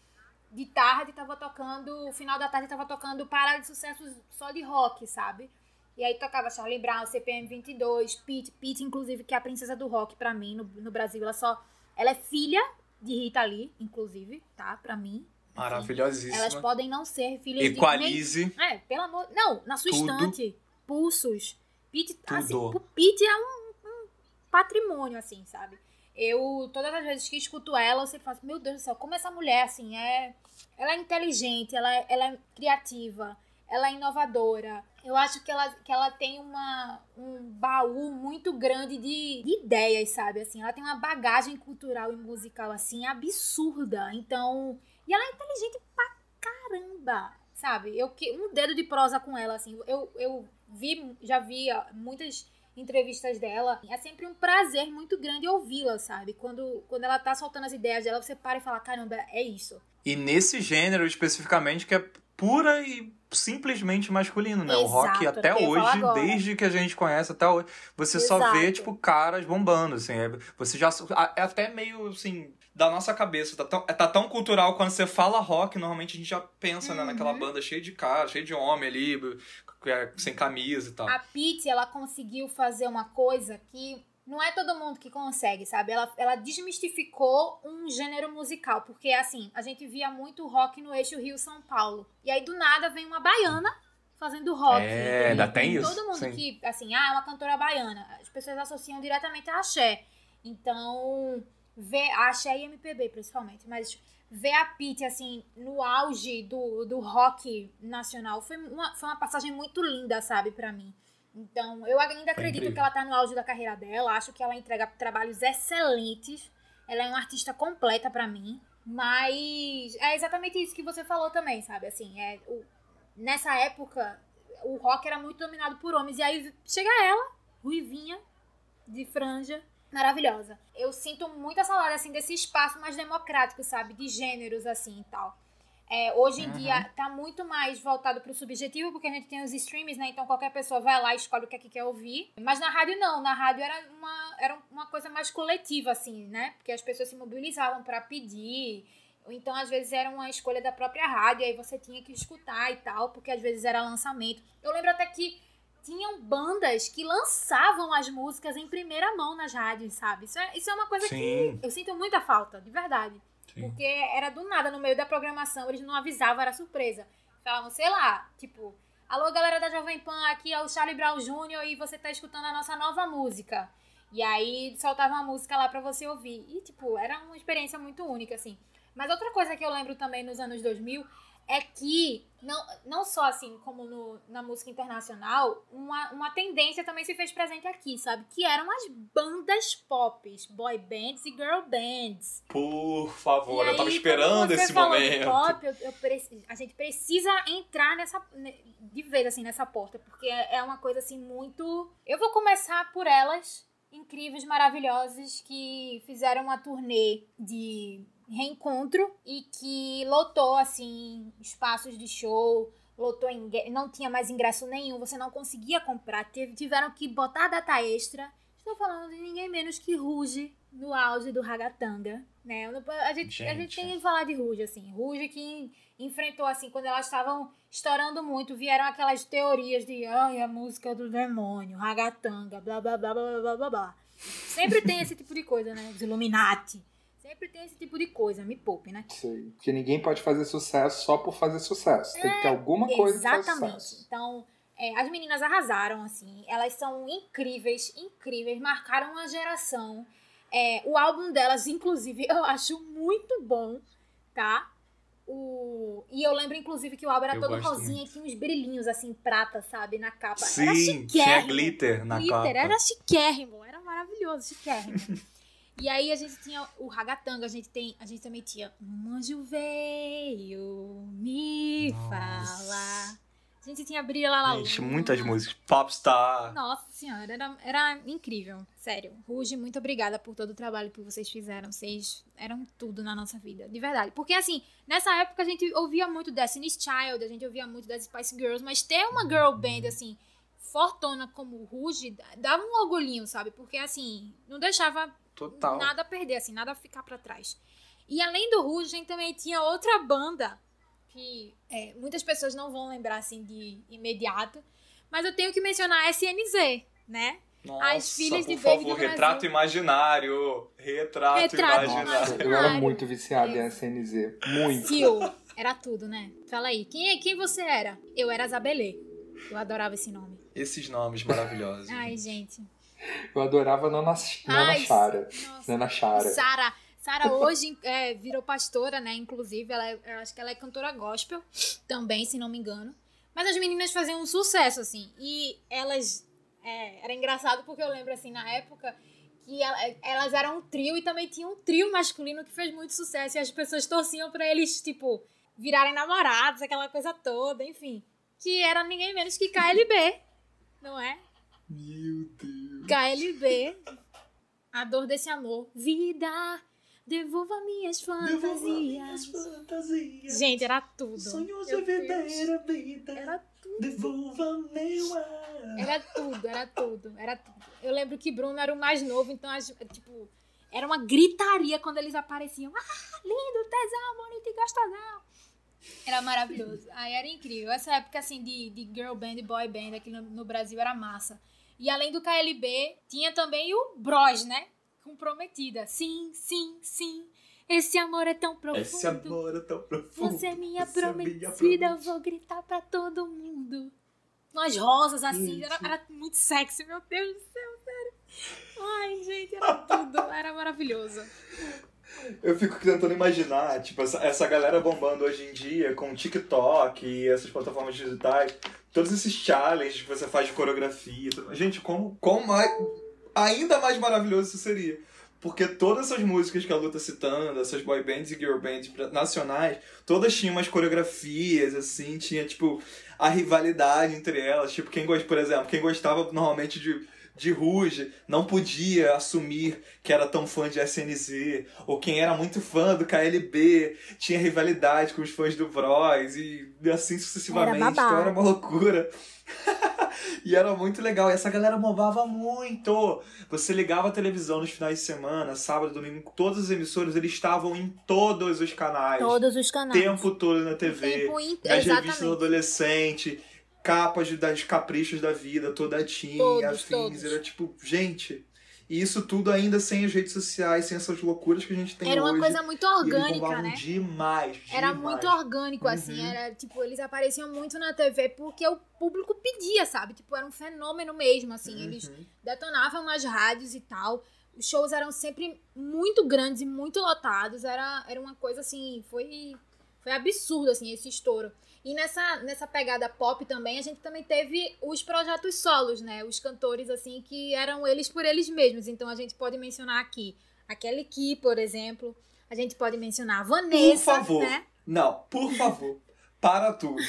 de tarde tava tocando, final da tarde tava tocando parada de sucessos só de rock, sabe? E aí tocava Charlie Brown, CPM 22, Pete, Pete, inclusive, que é a princesa do rock pra mim no, no Brasil. Ela só. Ela é filha de Rita Lee, inclusive, tá? Pra mim. Maravilhosíssima. Elas podem não ser filhas de. nem- Equalize. é, pelo amor. Não, na sua Tudo. estante. Pulsos. Pete, assim, Tudo. o Pete é um, um patrimônio, assim, sabe? Eu, todas as vezes que escuto ela, eu sempre faço, meu Deus do céu, como essa mulher, assim, é. Ela é inteligente, ela, é- ela é criativa, ela é inovadora. Eu acho que ela, que ela tem uma, um baú muito grande de, de ideias, sabe? Assim, ela tem uma bagagem cultural e musical, assim, absurda. Então. E ela é inteligente pra caramba, sabe? Eu um dedo de prosa com ela, assim. Eu, eu vi, já vi muitas entrevistas dela. É sempre um prazer muito grande ouvi-la, sabe? Quando, quando ela tá soltando as ideias dela, você para e fala: caramba, é isso. E nesse gênero especificamente, que é pura e simplesmente masculino, né? Exato, o rock até hoje, desde que a gente conhece até hoje, você Exato. só vê, tipo, caras bombando, assim. É, você já. É até meio assim. Da nossa cabeça, tá tão, tá tão cultural quando você fala rock, normalmente a gente já pensa uhum. né, naquela uhum. banda cheia de cara, cheia de homem ali, é, sem camisa e tal. A Pete, ela conseguiu fazer uma coisa que não é todo mundo que consegue, sabe? Ela, ela desmistificou um gênero musical, porque assim, a gente via muito rock no eixo Rio-São Paulo. E aí do nada vem uma baiana fazendo rock. É, ainda tem isso. Todo mundo Sim. que, assim, ah, é uma cantora baiana. As pessoas associam diretamente a axé. Então, a axé e MPB, principalmente. Mas ver a Pete, assim, no auge do, do rock nacional foi uma, foi uma passagem muito linda, sabe, para mim. Então, eu ainda acredito que ela tá no auge da carreira dela. Acho que ela entrega trabalhos excelentes. Ela é uma artista completa para mim. Mas é exatamente isso que você falou também, sabe? Assim, é, o, nessa época, o rock era muito dominado por homens. E aí chega ela, ruivinha, de franja, maravilhosa. Eu sinto muita saudade, assim, desse espaço mais democrático, sabe? De gêneros, assim, e tal. É, hoje em uhum. dia tá muito mais voltado pro subjetivo, porque a gente tem os streams, né? Então qualquer pessoa vai lá e escolhe o que é que quer ouvir. Mas na rádio não, na rádio era uma, era uma coisa mais coletiva, assim, né? Porque as pessoas se mobilizavam para pedir. Então, às vezes, era uma escolha da própria rádio, aí você tinha que escutar e tal, porque às vezes era lançamento. Eu lembro até que tinham bandas que lançavam as músicas em primeira mão nas rádios, sabe? Isso é, isso é uma coisa Sim. que eu sinto muita falta, de verdade. Sim. Porque era do nada, no meio da programação, eles não avisavam, era surpresa. Falavam, sei lá, tipo, alô galera da Jovem Pan, aqui é o Charlie Brown Jr. e você tá escutando a nossa nova música. E aí soltava uma música lá pra você ouvir. E, tipo, era uma experiência muito única, assim. Mas outra coisa que eu lembro também nos anos 2000 é que, não, não só assim como no, na música internacional, uma, uma tendência também se fez presente aqui, sabe? Que eram as bandas pop, boy bands e girl bands. Por favor, e eu aí, tava esperando esse momento. Pop, eu, eu a gente precisa entrar nessa de vez assim nessa porta, porque é, é uma coisa assim muito. Eu vou começar por elas, incríveis, maravilhosas, que fizeram uma turnê de reencontro e que lotou assim espaços de show, lotou não tinha mais ingresso nenhum, você não conseguia comprar, tiveram que botar data extra. Estou falando de ninguém menos que Ruge no auge do ragatanga, né? A gente, gente. a gente tem que falar de Ruge assim, Ruge que enfrentou assim quando elas estavam estourando muito, vieram aquelas teorias de ai, a música do demônio, ragatanga, blá blá blá blá blá blá blá. Sempre tem esse tipo de coisa, né? Os Illuminati. Sempre tem esse tipo de coisa, me poupe, né? Sim. Porque ninguém pode fazer sucesso só por fazer sucesso. Tem que ter é, alguma coisa Exatamente. Então, é, as meninas arrasaram, assim. Elas são incríveis, incríveis. Marcaram uma geração. É, o álbum delas, inclusive, eu acho muito bom, tá? O... E eu lembro, inclusive, que o álbum era eu todo rosinha muito. e tinha uns brilhinhos, assim, prata, sabe, na capa. Sim, era chiquérrimo. tinha glitter na glitter, capa. Era chiquérrimo, era maravilhoso, chiquérrimo. E aí a gente tinha o ragatanga, a gente tem, a gente também tinha um anjo veio me Nossa. falar. A gente tinha Brilha Lá Lá Gente, muitas músicas. Popstar. Nossa senhora, era, era incrível. Sério. Ruge, muito obrigada por todo o trabalho que vocês fizeram. Vocês eram tudo na nossa vida. De verdade. Porque, assim, nessa época a gente ouvia muito Destiny's Child, a gente ouvia muito das Spice Girls, mas ter uma girl band, assim, fortona como Ruge, dava um orgulhinho, sabe? Porque, assim, não deixava Total. Nada a perder, assim, nada a ficar para trás. E além do Ruge, a gente também tinha outra banda que é, muitas pessoas não vão lembrar, assim, de imediato. Mas eu tenho que mencionar a SNZ, né? Nossa, As filhas de favor, retrato imaginário. Retrato, retrato imaginário. Eu era muito viciada em SNZ. Muito. Sil, era tudo, né? Fala aí. Quem, quem você era? Eu era Zabelê. Eu adorava esse nome. Esses nomes maravilhosos. Ai, gente. Eu adorava Nana, Nana Ai, Chara. Nana Chara. Sara. Sara hoje é, virou pastora, né? Inclusive, ela é, eu acho que ela é cantora gospel também, se não me engano. Mas as meninas faziam um sucesso, assim. E elas. É, era engraçado porque eu lembro, assim, na época que elas eram um trio e também tinha um trio masculino que fez muito sucesso e as pessoas torciam para eles, tipo, virarem namorados, aquela coisa toda, enfim. Que era ninguém menos que KLB, não é? Meu Deus. KLB. A dor desse amor. Vida, devolva minhas fantasias. Devolva minhas fantasias. Gente, era tudo. Sonhos de verdadeira vida. Era tudo. Devolva meu ar. Era tudo, era tudo, era tudo. Eu lembro que Bruno era o mais novo, então, tipo, era uma gritaria quando eles apareciam. Ah, lindo, tesão, bonito e gostosão. Era maravilhoso. Aí era incrível. Essa época, assim, de, de girl band e boy band aqui no, no Brasil era massa. E além do KLB, tinha também o Bros, né? Comprometida. Sim, sim, sim. Esse amor é tão profundo. Esse amor é tão profundo. Você é minha, prometida, é minha prometida, eu vou gritar pra todo mundo. Nós rosas, assim, era, era, muito sexy, meu Deus do céu, sério. Ai, gente, era tudo, era maravilhoso. Eu fico tentando imaginar, tipo, essa, essa galera bombando hoje em dia com TikTok e essas plataformas digitais, todos esses challenges que você faz de coreografia. Gente, como, como mais, ainda mais maravilhoso isso seria. Porque todas essas músicas que a Lu tá citando, essas boy bands e girl bands nacionais, todas tinham umas coreografias, assim, tinha, tipo, a rivalidade entre elas. Tipo, quem gosta, por exemplo, quem gostava normalmente de de Ruge não podia assumir que era tão fã de SNZ, ou quem era muito fã do KLB tinha rivalidade com os fãs do Bros, e assim sucessivamente. Era então era uma loucura. e era muito legal. E essa galera movava muito. Você ligava a televisão nos finais de semana, sábado, domingo, todas as emissoras, eles estavam em todos os canais. Todos os canais. Tempo todo na TV. Tempo in... Nas revistas adolescente capas das caprichos da vida, toda tinha, todos, afins. Todos. Era tipo, gente. E isso tudo ainda sem as redes sociais, sem essas loucuras que a gente tem Era hoje. uma coisa muito orgânica, né? Demais, demais. Era muito orgânico, uhum. assim. Era, tipo, eles apareciam muito na TV porque o público pedia, sabe? Tipo, era um fenômeno mesmo, assim. Uhum. Eles detonavam nas rádios e tal. Os shows eram sempre muito grandes e muito lotados. Era, era uma coisa, assim, foi, foi absurdo, assim, esse estouro. E nessa, nessa pegada pop também, a gente também teve os projetos solos, né? Os cantores, assim, que eram eles por eles mesmos. Então a gente pode mencionar aqui a Kelly Key, por exemplo. A gente pode mencionar a Vanessa, Por favor. Né? Não, por favor. para tudo.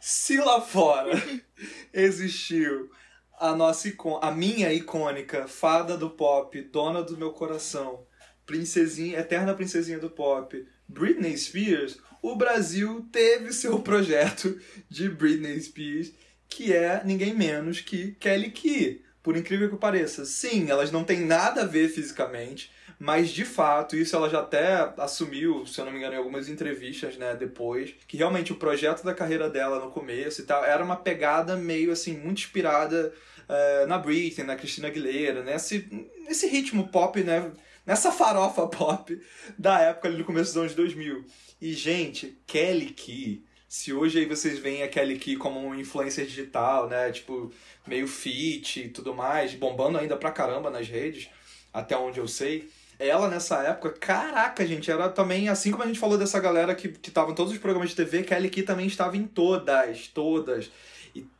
Se lá fora existiu a nossa a minha icônica fada do pop, dona do meu coração, princesinha, eterna princesinha do pop, Britney Spears, o Brasil teve seu projeto de Britney Spears, que é ninguém menos que Kelly Key. Por incrível que pareça. Sim, elas não têm nada a ver fisicamente, mas de fato, isso ela já até assumiu, se eu não me engano, em algumas entrevistas, né, depois, que realmente o projeto da carreira dela no começo e tal era uma pegada meio assim, muito inspirada uh, na Britney, na Christina Aguilera, nesse, nesse ritmo pop, né, nessa farofa pop da época ali do começo dos anos 2000. E, gente, Kelly Key. Se hoje aí vocês veem a Kelly Key como uma influência digital, né? Tipo, meio fit e tudo mais, bombando ainda pra caramba nas redes, até onde eu sei. Ela nessa época, caraca, gente, era também, assim como a gente falou dessa galera que, que tava em todos os programas de TV, Kelly Key também estava em todas, todas.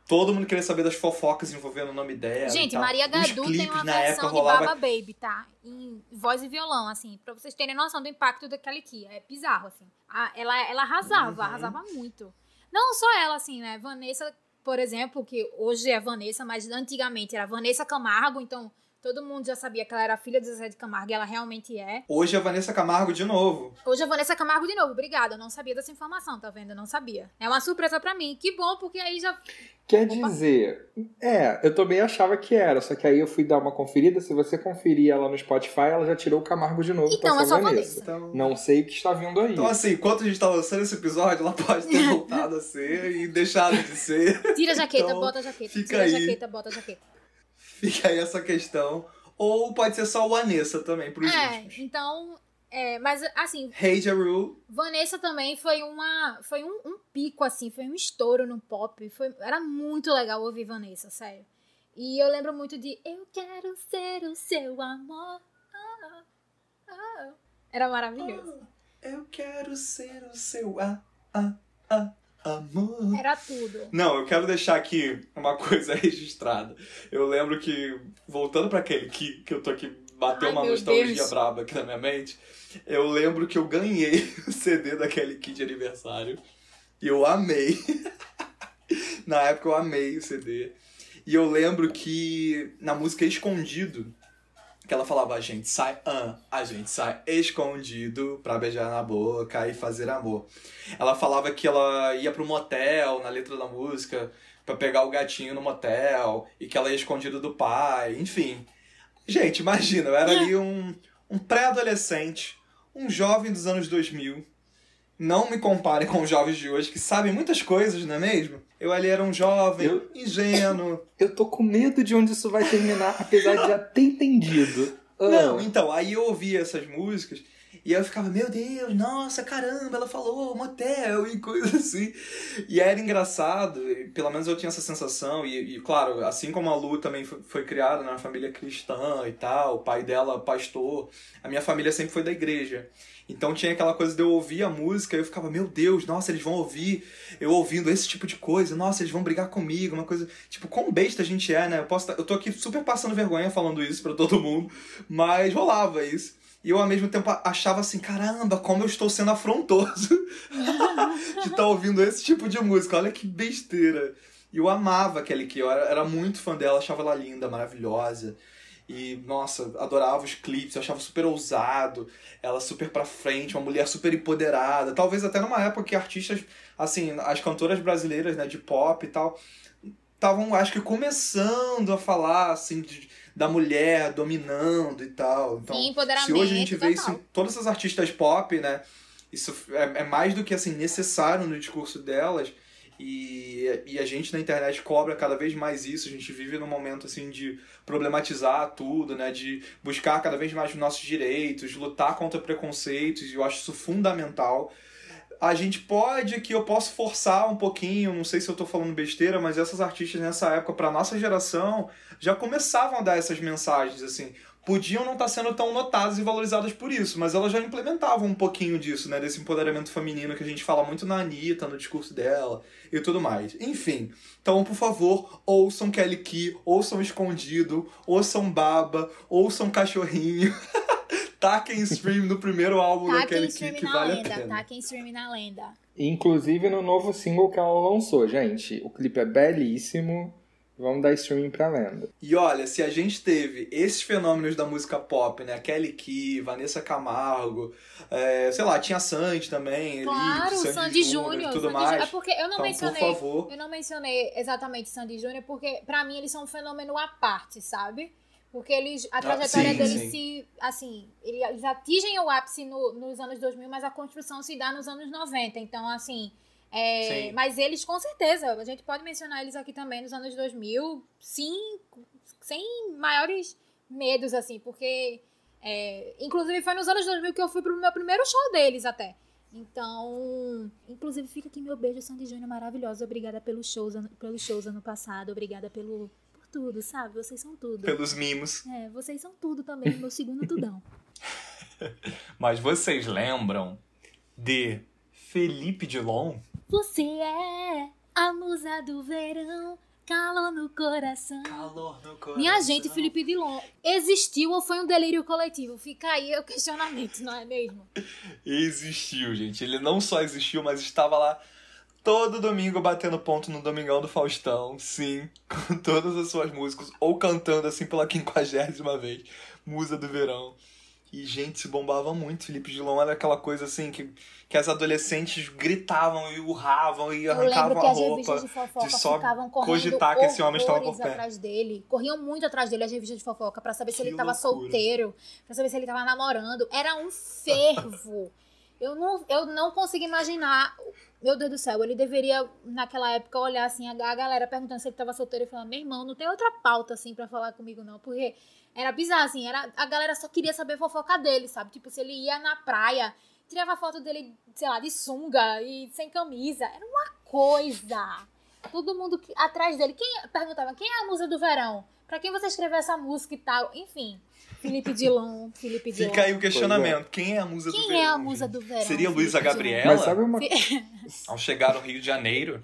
Todo mundo queria saber das fofocas envolvendo o nome dela. Gente, Maria Gadu tem uma versão de rolava... Baba Baby, tá? Em voz e violão, assim, pra vocês terem noção do impacto daquela aqui. É bizarro, assim. ela, ela arrasava, uhum. arrasava muito. Não só ela, assim, né? Vanessa, por exemplo, que hoje é Vanessa, mas antigamente era Vanessa Camargo, então Todo mundo já sabia que ela era filha de Zezé de Camargo e ela realmente é. Hoje é Vanessa Camargo de novo. Hoje é Vanessa Camargo de novo. Obrigada. Eu não sabia dessa informação, tá vendo? Eu não sabia. É uma surpresa para mim. Que bom, porque aí já. Quer Opa. dizer, é, eu também achava que era, só que aí eu fui dar uma conferida. Se você conferir ela no Spotify, ela já tirou o Camargo de novo. Então, é só Vanessa. Vanessa. Então... Não sei o que está vindo aí. Então, assim, enquanto a gente tá lançando esse episódio, ela pode ter voltado a ser e deixado de ser. Tira a jaqueta, então, bota a jaqueta. Fica Tira aí. a jaqueta, bota a jaqueta. Fica aí essa questão. Ou pode ser só o Anessa também, pros É, então. É, mas assim. Hey Jaru. Vanessa também foi uma. Foi um, um, pico, assim, foi um estouro no pop. Foi, era muito legal ouvir Vanessa, sério. E eu lembro muito de Eu quero ser o seu amor. Oh, oh. Era maravilhoso. Oh, eu quero ser o seu ah, ah, ah. Amor. Era tudo. Não, eu quero deixar aqui uma coisa registrada. Eu lembro que, voltando para aquele que, que eu tô aqui, bateu Ai, uma nostalgia Deus. braba aqui na minha mente. Eu lembro que eu ganhei o CD daquele kit de aniversário. E eu amei. na época eu amei o CD. E eu lembro que na música Escondido, que ela falava, a gente sai, ah, a gente sai escondido pra beijar na boca e fazer amor. Ela falava que ela ia pro motel, na letra da música, pra pegar o gatinho no motel, e que ela ia escondido do pai, enfim. Gente, imagina, eu era ali um, um pré-adolescente, um jovem dos anos 2000. Não me comparem com os jovens de hoje, que sabem muitas coisas, não é mesmo? Eu ali era um jovem, Eu- ingênuo, Eu tô com medo de onde isso vai terminar, apesar de já ter entendido. Ah, Não, então, aí eu ouvia essas músicas e eu ficava, meu Deus, nossa, caramba, ela falou motel e coisa assim. E era engraçado, pelo menos eu tinha essa sensação, e, e, claro, assim como a Lu também foi, foi criada numa família cristã e tal, o pai dela pastor, a minha família sempre foi da igreja. Então tinha aquela coisa de eu ouvir a música e eu ficava, meu Deus, nossa, eles vão ouvir eu ouvindo esse tipo de coisa, nossa, eles vão brigar comigo, uma coisa. Tipo, quão besta a gente é, né? Eu, posso tá- eu tô aqui super passando vergonha falando isso pra todo mundo, mas rolava isso. E eu, ao mesmo tempo, achava assim, caramba, como eu estou sendo afrontoso de estar ouvindo esse tipo de música. Olha que besteira. E eu amava Kelly Key, eu era, era muito fã dela, achava ela linda, maravilhosa. E, nossa, adorava os clipes, eu achava super ousado, ela super pra frente, uma mulher super empoderada. Talvez até numa época que artistas, assim, as cantoras brasileiras, né, de pop e tal, estavam, acho que, começando a falar, assim, de- da mulher dominando e tal. Então, empoderamento se hoje a gente vê isso total. em todas as artistas pop, né? Isso é, é mais do que assim necessário no discurso delas. E, e a gente na internet cobra cada vez mais isso. A gente vive num momento assim de problematizar tudo, né? De buscar cada vez mais os nossos direitos, lutar contra preconceitos. E eu acho isso fundamental. A gente pode que eu posso forçar um pouquinho, não sei se eu tô falando besteira, mas essas artistas nessa época, pra nossa geração, já começavam a dar essas mensagens, assim. Podiam não estar sendo tão notadas e valorizadas por isso, mas elas já implementavam um pouquinho disso, né? Desse empoderamento feminino que a gente fala muito na Anitta, no discurso dela e tudo mais. Enfim, então, por favor, ouçam Kelly Key, ouçam Escondido, ouçam Baba, ouçam Cachorrinho. Taquem stream no primeiro álbum da Taquem Kelly Key, stream que na vale a lenda, pena. taquem stream na lenda. Inclusive no novo single que ela lançou, gente. O clipe é belíssimo. Vamos dar streaming pra lenda. E olha, se a gente teve esses fenômenos da música pop, né? Kelly Key, Vanessa Camargo, é, sei lá, tinha Sandy também, Claro, Elite, Sandy Júnior Júnior. e tudo Sandy mais. É porque eu não então, mencionei. por favor, Eu não mencionei exatamente Sandy Júnior porque, pra mim, eles são um fenômeno à parte, sabe? Porque eles, a trajetória Ah, sim, deles sim. se. Assim, eles atingem o ápice no- nos anos 2000, mas a construção se dá nos anos 90. Então, assim. é, mas eles, com certeza, a gente pode mencionar eles aqui também nos anos 2000, sim, sem maiores medos, assim, porque. é, inclusive, foi nos anos 2000 que eu fui pro meu primeiro show deles até. Então, inclusive fica aqui meu beijo, Sandy Júnior, maravilhosa. Obrigada pelos shows, ano- pelos shows ano passado. Obrigada pelo, tudo, sabe? Vocês são tudo. pelos mimos. É, vocês são tudo também, meu segundo tudão. Mas vocês lembram de Felipe Dilon? Você é a musa do verão, calor no coração. Calor no coração. Minha gente, Felipe Dilon, existiu ou foi um delírio coletivo? Fica aí o questionamento, não é mesmo? Existiu, gente. Ele não só existiu, mas estava lá todo domingo batendo ponto no Domingão do Faustão, sim, com todas as suas músicas, ou cantando assim pela quinquagésima vez, Musa do Verão. E, gente, se bombava muito. Felipe Dilon era aquela coisa assim que, que as adolescentes gritavam e urravam e arrancavam a as revistas roupa. de fofoca de só ficavam correndo cogitar que esse homem estava por perto. atrás dele. Corriam muito atrás dele as revistas de fofoca pra saber se Que ele tava loucura. solteiro, pra saber se ele tava namorando. Era um fervo. Eu, não, eu não consigo imaginar. Meu Deus do céu, ele deveria, naquela época, olhar assim, a, galera perguntando se ele tava solteiro e falar: meu irmão, não tem outra pauta assim pra falar comigo, não. Porque era bizarro, assim, era, a galera só queria saber fofoca dele, sabe? Tipo, se ele ia na praia, tirava foto dele, sei lá, de sunga e sem camisa. Era uma coisa. Todo mundo que- atrás dele. Quem perguntava quem é a musa do verão? Pra quem você escreveu essa música e tal? Enfim, Felipe Dilon, Felipe Dilon. Fica aí o questionamento. Quem é a musa do Quem verão? é a musa do verão? Seria Luísa Felipe Gabriela? Mas sabe uma Ao chegar no Rio de Janeiro.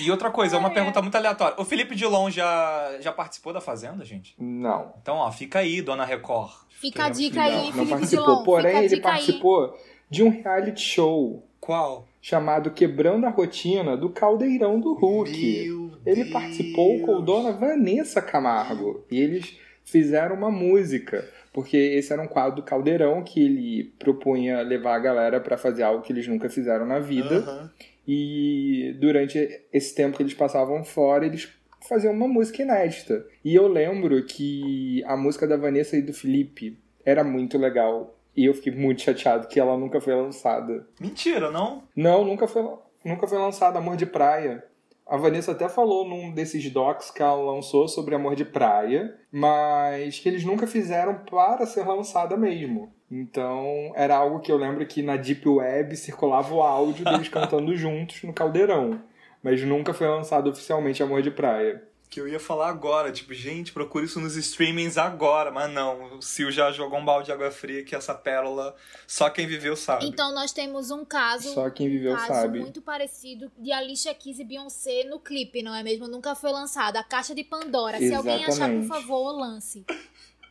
E outra coisa, é uma Ai, pergunta muito aleatória. O Felipe Dilon já, já participou da Fazenda, gente? Não. Então, ó, fica aí, dona Record. Fica a dica aí, Não, hein, não Felipe participou. Dilon. Porém, ele dica aí. participou de um reality show Qual? chamado Quebrando a Rotina do Caldeirão do Hulk. Meu Ele Deus. participou com Dona Vanessa Camargo. E eles fizeram uma música. Porque esse era um quadro do Caldeirão que ele propunha levar a galera pra fazer algo que eles nunca fizeram na vida. Aham. E durante esse tempo que eles passavam fora, eles faziam uma música inédita. E eu lembro que a música da Vanessa e do Felipe era muito legal. E eu fiquei muito chateado que ela nunca foi lançada. Mentira, não? Não, nunca foi, nunca foi lançada Amor de Praia. A Vanessa até falou num desses docs que ela lançou sobre Amor de Praia, mas que eles nunca fizeram para ser lançada mesmo. Então, era algo que eu lembro que na Deep Web circulava o áudio deles cantando juntos no Caldeirão. Mas nunca foi lançado oficialmente Amor de Praia. Que eu ia falar agora, tipo, gente, procura isso nos streamings agora. Mas não, o Sil já jogou um balde de água fria que essa pérola, só quem viveu sabe. Então nós temos um caso, Só quem viveu um caso sabe. muito parecido de Alicia Keys e Beyoncé no clipe, não é mesmo? Nunca foi lançado. A Caixa de Pandora. Se alguém achar, por Exatamente. favor, lance.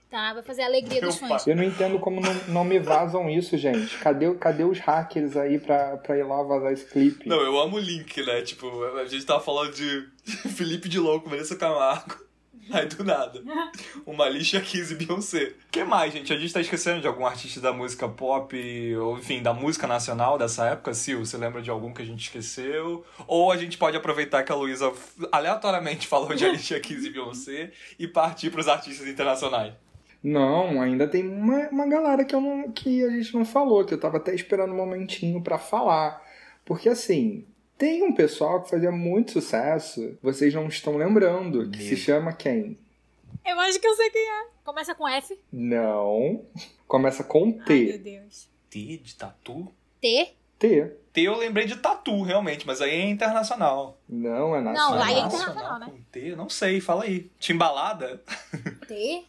Tá? Vai fazer a alegria Meu dos fãs. Eu não entendo como não, não me vazam isso, gente. Cadê, cadê os hackers aí pra, pra ir lá vazar esse clipe? Não, eu amo o link, né? Tipo, a gente tava falando de Felipe de Louco, Vanessa Camargo. Aí do nada. Uma lixa 15 Beyoncé. O que mais, gente? A gente tá esquecendo de algum artista da música pop, ou enfim, da música nacional dessa época? Sil, você lembra de algum que a gente esqueceu? Ou a gente pode aproveitar que a Luísa aleatoriamente falou de Alicia Keys e Beyoncé e partir pros artistas internacionais? Não, ainda tem uma, uma galera que, eu não, que a gente não falou, que eu tava até esperando um momentinho pra falar. Porque assim, tem um pessoal que fazia muito sucesso, vocês não estão lembrando, que se chama quem? Eu acho que eu sei quem é. Começa com F. Não. Começa com Ai, meu T. Deus. T de tatu? T? T. T eu lembrei de tatu, realmente, mas aí é internacional. Não, é Não, nacional. aí é Nacional internacional, né? com T? Não sei, fala aí. Timbalada? T?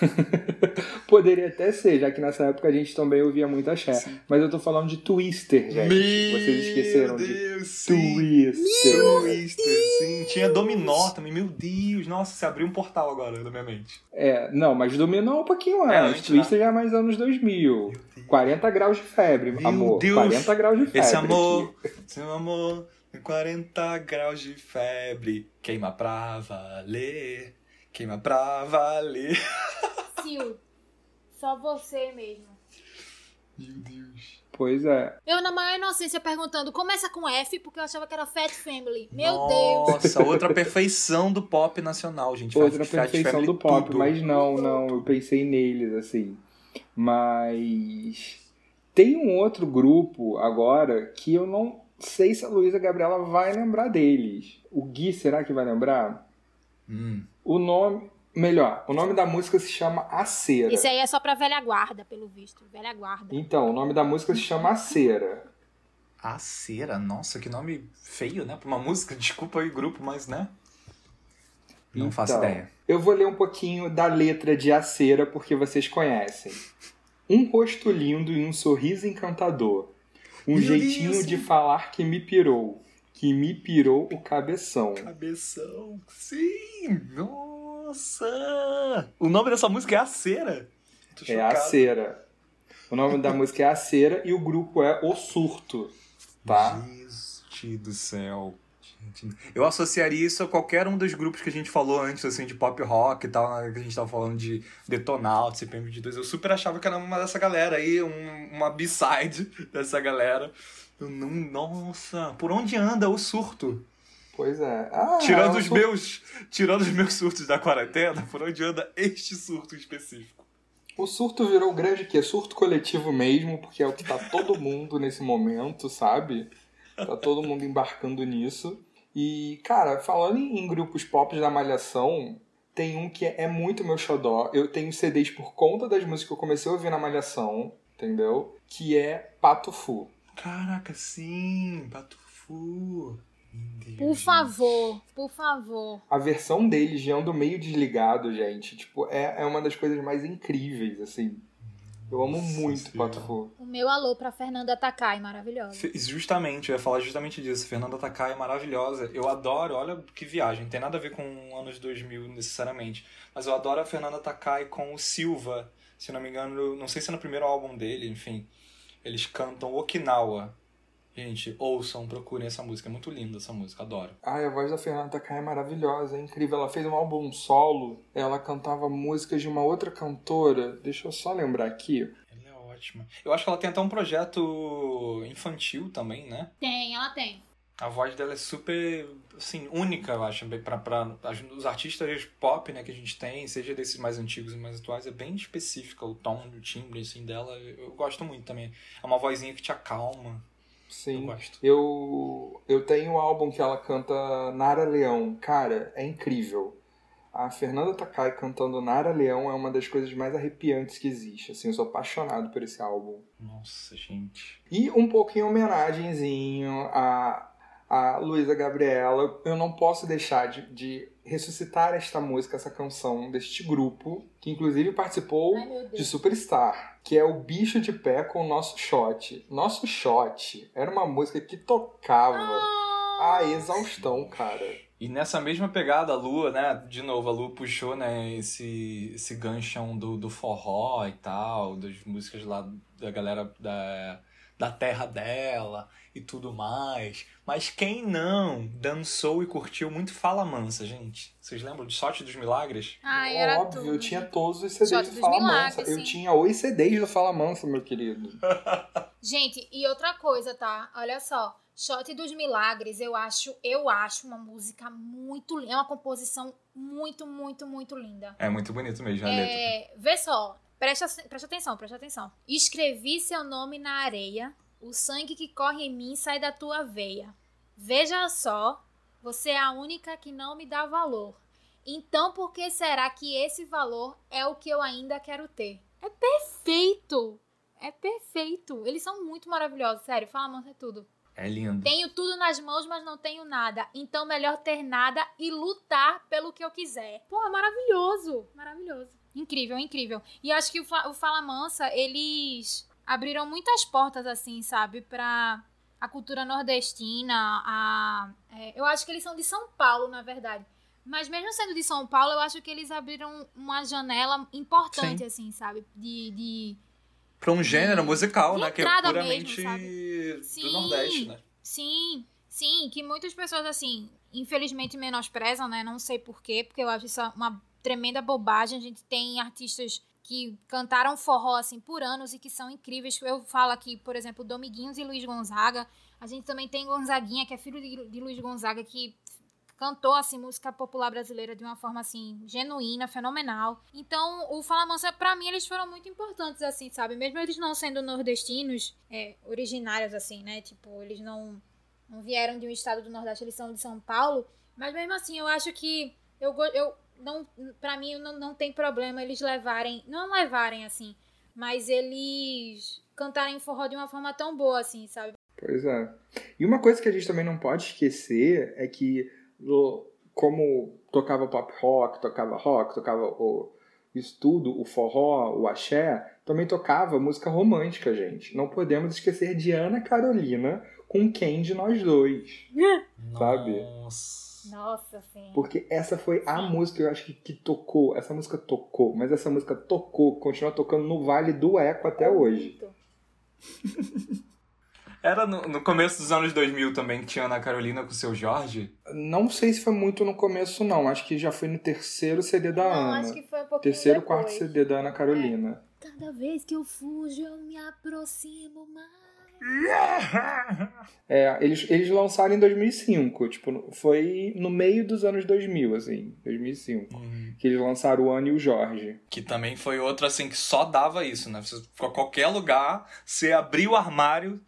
Poderia até ser, já que nessa época a gente também ouvia muito axé. Sim. Mas eu tô falando de Twister, gente. Vocês esqueceram Meu de Deus, sim. Twister. Twister, sim. Tinha Dominó também. Meu Deus, nossa, você abriu um portal agora na minha mente. É, não, mas dominou um pouquinho É, antes. antes, Twister já é mais anos 2000. 40 graus de febre, Meu amor. Deus. 40 graus de febre. Esse amor, seu amor, em 40 graus de febre, queima pra valer, queima pra valer. Sil. Só você mesmo. Meu Deus. Pois é. Eu, na maior inocência, perguntando, começa com F, porque eu achava que era Fat Family. Meu Deus. Nossa, outra perfeição do pop nacional, gente. Outra Fat- Fat perfeição Family do pop, tudo. mas não, não, eu pensei neles, assim. Mas tem um outro grupo agora que eu não sei se a Luísa Gabriela vai lembrar deles. O Gui, será que vai lembrar? Hum. O nome. Melhor, o nome da música se chama A Cera. Esse aí é só pra velha guarda, pelo visto. Velha guarda. Então, o nome da música se chama A Cera. A cera, nossa, que nome feio, né? Pra uma música, desculpa aí, grupo, mas né? Não faço Então, ideia. Eu vou ler um pouquinho da letra de A Cera porque vocês conhecem. Um rosto lindo e um sorriso encantador. Um Meu jeitinho Deus. de falar que me pirou. Que me pirou o cabeção. Cabeção, sim! Nossa! O nome dessa música é A Cera? É A. Cera. O nome da música é A Cera e o grupo é O Surto. Tá? Gente do céu. Eu associaria isso a qualquer um dos grupos que a gente falou antes, assim, de pop rock e tal, que a gente tava falando de Detonauta, CPM22. Eu super achava que era uma dessa galera aí, um- uma B-side dessa galera. Eu não, nossa, por onde anda o surto? Pois é. Ah, Tirando o os meus, tirando os meus surtos da quarentena, por onde anda este surto específico? O surto virou grande que é surto coletivo mesmo, porque é o que tá todo mundo nesse momento, sabe? Tá todo mundo embarcando nisso. E, cara, falando em, em grupos pop da Malhação, tem um que é muito meu xodó. Eu tenho CDs por conta das músicas que eu comecei a ouvir na Malhação, entendeu? Que é Pato Fu. Caraca, sim, Patufu. Por favor, por favor. A versão deles de Ando Meio Desligado, gente, tipo, é, é uma das coisas mais incríveis, assim. Eu amo Nossa, muito Pato Fu. O meu alô pra Fernanda Takai, maravilhosa. Justamente, eu ia falar justamente disso. Fernanda Takai é maravilhosa. Eu adoro, olha que viagem. Não tem nada a ver com anos 2000 necessariamente. Mas eu adoro a Fernanda Takai com o Silva. Se não me engano, não sei se é no primeiro álbum dele, enfim. Eles cantam Okinawa. Gente, ouçam, procurem essa música. É muito linda essa música, adoro. Ai, a voz da Fernanda Takai é maravilhosa, é incrível. Ela fez um álbum solo, ela cantava músicas de uma outra cantora. Deixa eu só lembrar aqui. Ela é ótima. Eu acho que ela tem até um projeto infantil também, né? Tem, ela tem. A voz dela é super, assim, única, eu acho, para os artistas pop, né, que a gente tem, seja desses mais antigos e mais atuais, é bem específica o tom, o timbre, assim, dela. Eu gosto muito também. É uma vozinha que te acalma. Sim. Eu gosto. Eu, eu tenho um álbum que ela canta Nara Leão. Cara, é incrível. A Fernanda Takai cantando Nara Leão é uma das coisas mais arrepiantes que existe. Assim, eu sou apaixonado por esse álbum. Nossa, gente. E um pouco em homenagenzinho a, a Luísa Gabriela, eu não posso deixar de, de ressuscitar esta música, essa canção deste grupo, que inclusive participou Ai, de Superstar, que é o Bicho de Pé com o Nosso Shot. Nosso Shot era uma música que tocava ah. a exaustão, cara. E nessa mesma pegada, a Lua, né? De novo, a Lua puxou, né, esse, esse ganchão do, do forró e tal, das músicas lá da galera da, da terra dela e tudo mais. Mas quem não dançou e curtiu muito Fala Mansa, gente? Vocês lembram de Sorte dos Milagres? Ah, era Óbvio, tudo. eu tinha todos os CDs Sorte do Fala Milagres, Mansa. Eu sim. tinha os CDs do Fala Mansa, meu querido. Gente, e outra coisa, tá? Olha só. Shot dos Milagres, eu acho, eu acho uma música muito linda. É uma composição muito, muito, muito linda. É muito bonito mesmo a letra. É, vê só, presta, presta atenção, presta atenção. Escrevi seu nome na areia, o sangue que corre em mim sai da tua veia. Veja só, você é a única que não me dá valor. Então por que será que esse valor é o que eu ainda quero ter? É perfeito! É perfeito! Eles são muito maravilhosos, sério. Fala, mano, é tudo. É lindo. Tenho tudo nas mãos, mas não tenho nada. Então melhor ter nada e lutar pelo que eu quiser. Pô, é maravilhoso. Maravilhoso. Incrível, incrível. E acho que o, Fa- o Fala Mansa, eles abriram muitas portas, assim, sabe? Pra a cultura nordestina, a... é, eu acho que eles são de São Paulo, na verdade. Mas mesmo sendo de São Paulo, eu acho que eles abriram uma janela importante, Sim. assim, sabe? De... de... Pra um gênero musical, de né? Que é puramente mesmo, do Sim. Nordeste, né? Sim, sim, que muitas pessoas, assim, infelizmente menosprezam, né? Não sei porquê, porque eu acho isso uma tremenda bobagem. A gente tem artistas que cantaram forró, assim, por anos e que são incríveis. Eu falo aqui, por exemplo, Dominguinhos e Luiz Gonzaga. A gente também tem Gonzaguinha, que é filho de, de Luiz Gonzaga, que cantou, assim, música popular brasileira de uma forma, assim, genuína, fenomenal. Então, o Fala Mansa, pra mim, eles foram muito importantes, assim, sabe? Mesmo eles não sendo nordestinos, é, originários, assim, né? Tipo, eles não, não vieram de um estado do Nordeste, eles são de São Paulo. Mas mesmo assim, eu acho que eu, eu não, pra mim não, não tem problema eles levarem, não levarem assim, mas eles cantarem forró de uma forma tão boa assim, sabe? Pois é. E uma coisa que a gente também não pode esquecer é que, o- como tocava pop rock, tocava rock, tocava o, isso tudo, o forró, o axé, também tocava música romântica, gente. Não podemos esquecer de Ana Carolina com quem de nós dois. Sabe? Nossa. Nossa, sim. Porque essa foi a música, eu acho que, que tocou. Essa música tocou, mas essa música tocou, continua tocando no Vale do Eco até hoje. Muito. Era no, no começo dos anos 2000 também que tinha Ana Carolina com o seu Jorge. Não sei se foi muito no começo, não. Acho que já foi no terceiro CD da Não, Ana. acho que foi um pouquinho Terceiro, depois. quarto CD da Ana Carolina. Cada vez que eu fujo, eu me aproximo mais. É, eles, eles lançaram em 2005. Tipo, foi no meio dos anos 2000, assim. 2005. Hum. Que eles lançaram o Ana e o Jorge. Que também foi outro assim que só dava isso, né? Você ficou qualquer lugar, você abria o armário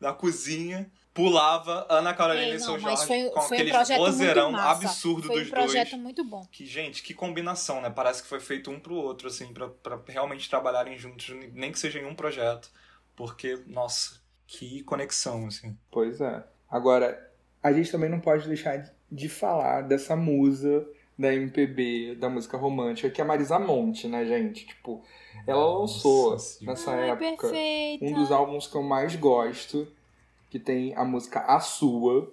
da cozinha, pulava Ana Carolina Ei, e seu mas Jorge foi, com foi um aquele projeto vozeirão absurdo foi dos um projeto dois. muito bom. Que, gente, que combinação, né? Parece que foi feito um pro outro, assim, pra, pra realmente trabalharem juntos, nem que seja em um projeto. Porque, nossa, que conexão, assim. Pois é. Agora, a gente também não pode deixar de falar dessa musa da MPB, da música romântica, que é a Marisa Monte, né, gente? Tipo, ela lançou Nossa, nessa Ai, época perfeita. um dos álbuns que eu mais gosto, que tem a música A Sua,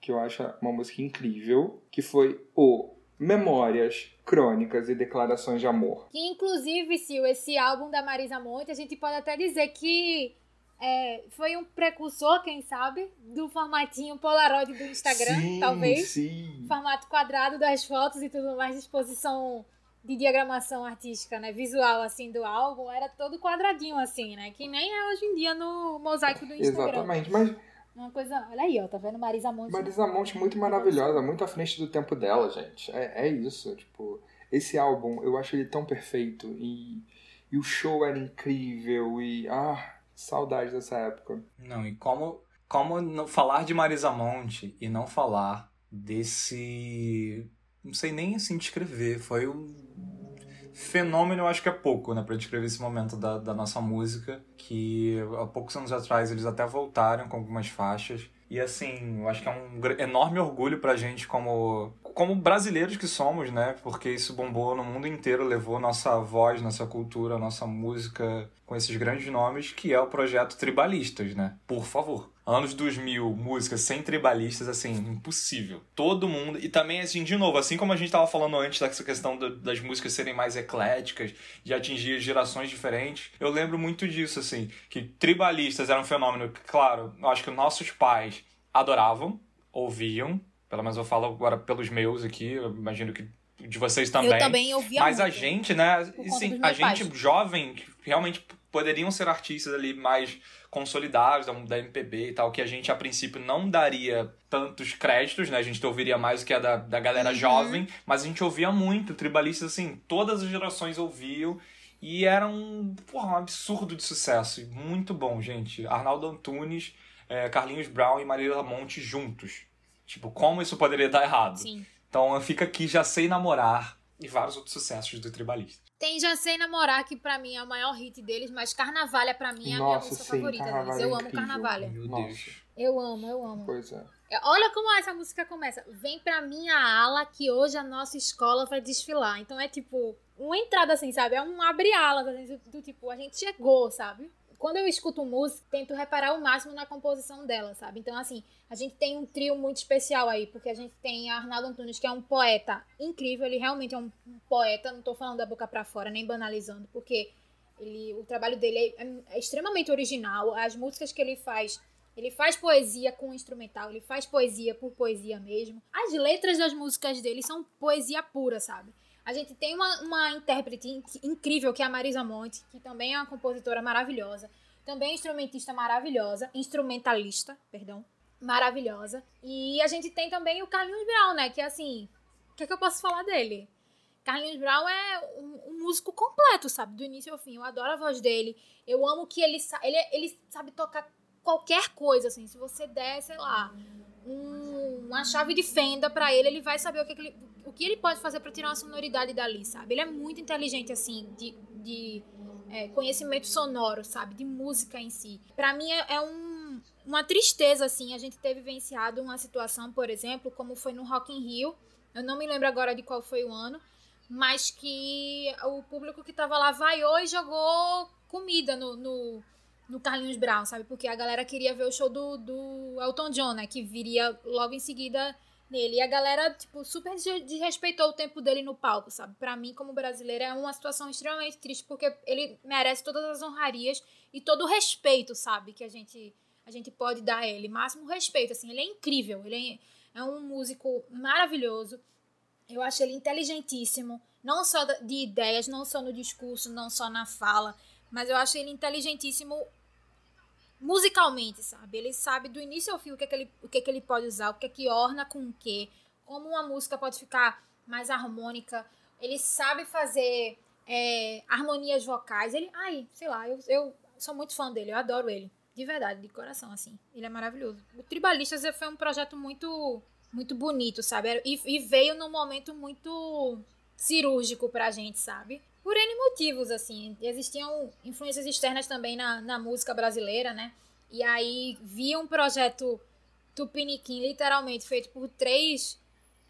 que eu acho uma música incrível, que foi o Memórias, Crônicas e Declarações de Amor. Que inclusive, Sil, esse álbum da Marisa Monte, a gente pode até dizer que é, foi um precursor, quem sabe, do formatinho Polaroid do Instagram, sim, talvez. Sim. Formato quadrado das fotos e tudo mais, disposição de diagramação artística, né, visual assim do álbum, era todo quadradinho assim, né, que nem é hoje em dia no mosaico do Instagram. Exatamente, mas uma coisa, olha aí, ó, tá vendo Marisa Monte? Marisa Monte muito maravilhosa, muito à frente do tempo dela, gente. É, é isso, tipo, esse álbum, eu acho ele tão perfeito e, e o show era incrível e ah, saudade dessa época. Não, e como como não falar de Marisa Monte e não falar desse não sei nem assim descrever, foi um fenômeno, eu acho que é pouco, né, para descrever esse momento da, da nossa música, que há poucos anos atrás eles até voltaram com algumas faixas. E assim, eu acho que é um enorme orgulho pra gente como, como brasileiros que somos, né? Porque isso bombou no mundo inteiro, levou nossa voz, nossa cultura, nossa música com esses grandes nomes, que é o projeto Tribalistas, né? Por favor. Anos 2000, música sem tribalistas, assim, impossível. Todo mundo. E também, assim, de novo, assim como a gente tava falando antes dessa questão das músicas serem mais ecléticas, de atingir gerações diferentes, eu lembro muito disso, assim, que tribalistas era um fenômeno que, claro, eu acho que nossos pais adoravam, ouviam, pelo menos eu falo agora pelos meus aqui, eu imagino que de vocês também. Eu também ouvia Mas muito, a gente, né, sim, a gente pais. jovem, realmente poderiam ser artistas ali mais consolidados da, da MPB e tal, que a gente a princípio não daria tantos créditos, né? A gente ouviria mais do que a da, da galera Uhum. jovem, mas a gente ouvia muito, tribalistas, assim, todas as gerações ouviam. E era um, porra, um absurdo de sucesso. Muito bom, gente. Arnaldo Antunes, eh, Carlinhos Brown e Marília Monte juntos. Tipo, como isso poderia dar errado? Sim. Então fica aqui Já Sei Namorar e vários outros sucessos do Tribalista. Tem Já Sei Namorar, que pra mim é o maior hit deles, mas Carnavalha pra mim é a minha Nossa, música sim, favorita deles. Carnavalha Eu é amo. Carnavalha. Meu Nossa. Deus. Eu amo, eu amo. Pois é. É, Olha como essa música começa. Vem pra minha ala que hoje a nossa escola vai desfilar. Então é tipo, uma entrada assim, sabe? É um abre-alas, assim, do, do tipo, a gente chegou, sabe? Quando eu escuto música, tento reparar o máximo na composição dela, sabe? Então, assim, a gente tem um trio muito especial aí, porque a gente tem Arnaldo Antunes, que é um poeta incrível, ele realmente é um poeta, não tô falando da boca pra fora, nem banalizando, porque ele, o trabalho dele é, é extremamente original, as músicas que ele faz ele faz poesia com instrumental, ele faz poesia por poesia mesmo. As letras das músicas dele são poesia pura, sabe? A gente tem uma, uma intérprete inc- incrível, que é a Marisa Monte, que também é uma compositora maravilhosa. Também é instrumentista maravilhosa. Instrumentalista, perdão. Maravilhosa. E a gente tem também o Carlinhos Brown, né? Que assim. O que, é que eu posso falar dele? Carlinhos Brown é um, um músico completo, sabe? Do início ao fim. Eu adoro a voz dele. Eu amo que ele, ele, ele sabe tocar qualquer coisa, assim. Se você der, sei lá, um- uma chave de fenda pra ele, ele vai saber o que, que ele, o que ele pode fazer pra tirar uma sonoridade dali, sabe? Ele é muito inteligente, assim, de, de é, conhecimento sonoro, sabe? De música em si. Pra mim é, é um, uma tristeza, assim, a gente ter vivenciado uma situação, por exemplo, como foi no Rock in Rio. Eu não me lembro agora de qual foi o ano, mas que o público que tava lá vaiou e jogou comida no, no, no Carlinhos Brown, sabe? Porque a galera queria ver o show do, do Elton John, né? Que viria logo em seguida nele. E a galera, tipo, super des- desrespeitou o tempo dele no palco, sabe? Pra mim, como brasileira, é uma situação extremamente triste, porque ele merece todas as honrarias e todo o respeito, sabe? Que a gente, a gente pode dar a ele. Máximo respeito, assim. Ele é incrível. Ele é, é um músico maravilhoso. Eu acho ele inteligentíssimo. Não só de ideias, não só no discurso, não só na fala. Mas eu acho ele inteligentíssimo musicalmente, sabe? Ele sabe do início ao fim o que, é que, ele, o que, é que ele pode usar, o que é que orna com o que, como uma música pode ficar mais harmônica. Ele sabe fazer é, harmonias vocais. Ele, ai, sei lá, eu, eu sou muito fã dele, eu adoro ele. De verdade, de coração, assim. Ele é maravilhoso. O Tribalistas foi um projeto muito, muito bonito, sabe? E, e veio num momento muito cirúrgico pra gente, sabe? Por N motivos, assim. Existiam influências externas também na, na música brasileira, né? E aí via um projeto Tupiniquim, literalmente feito por três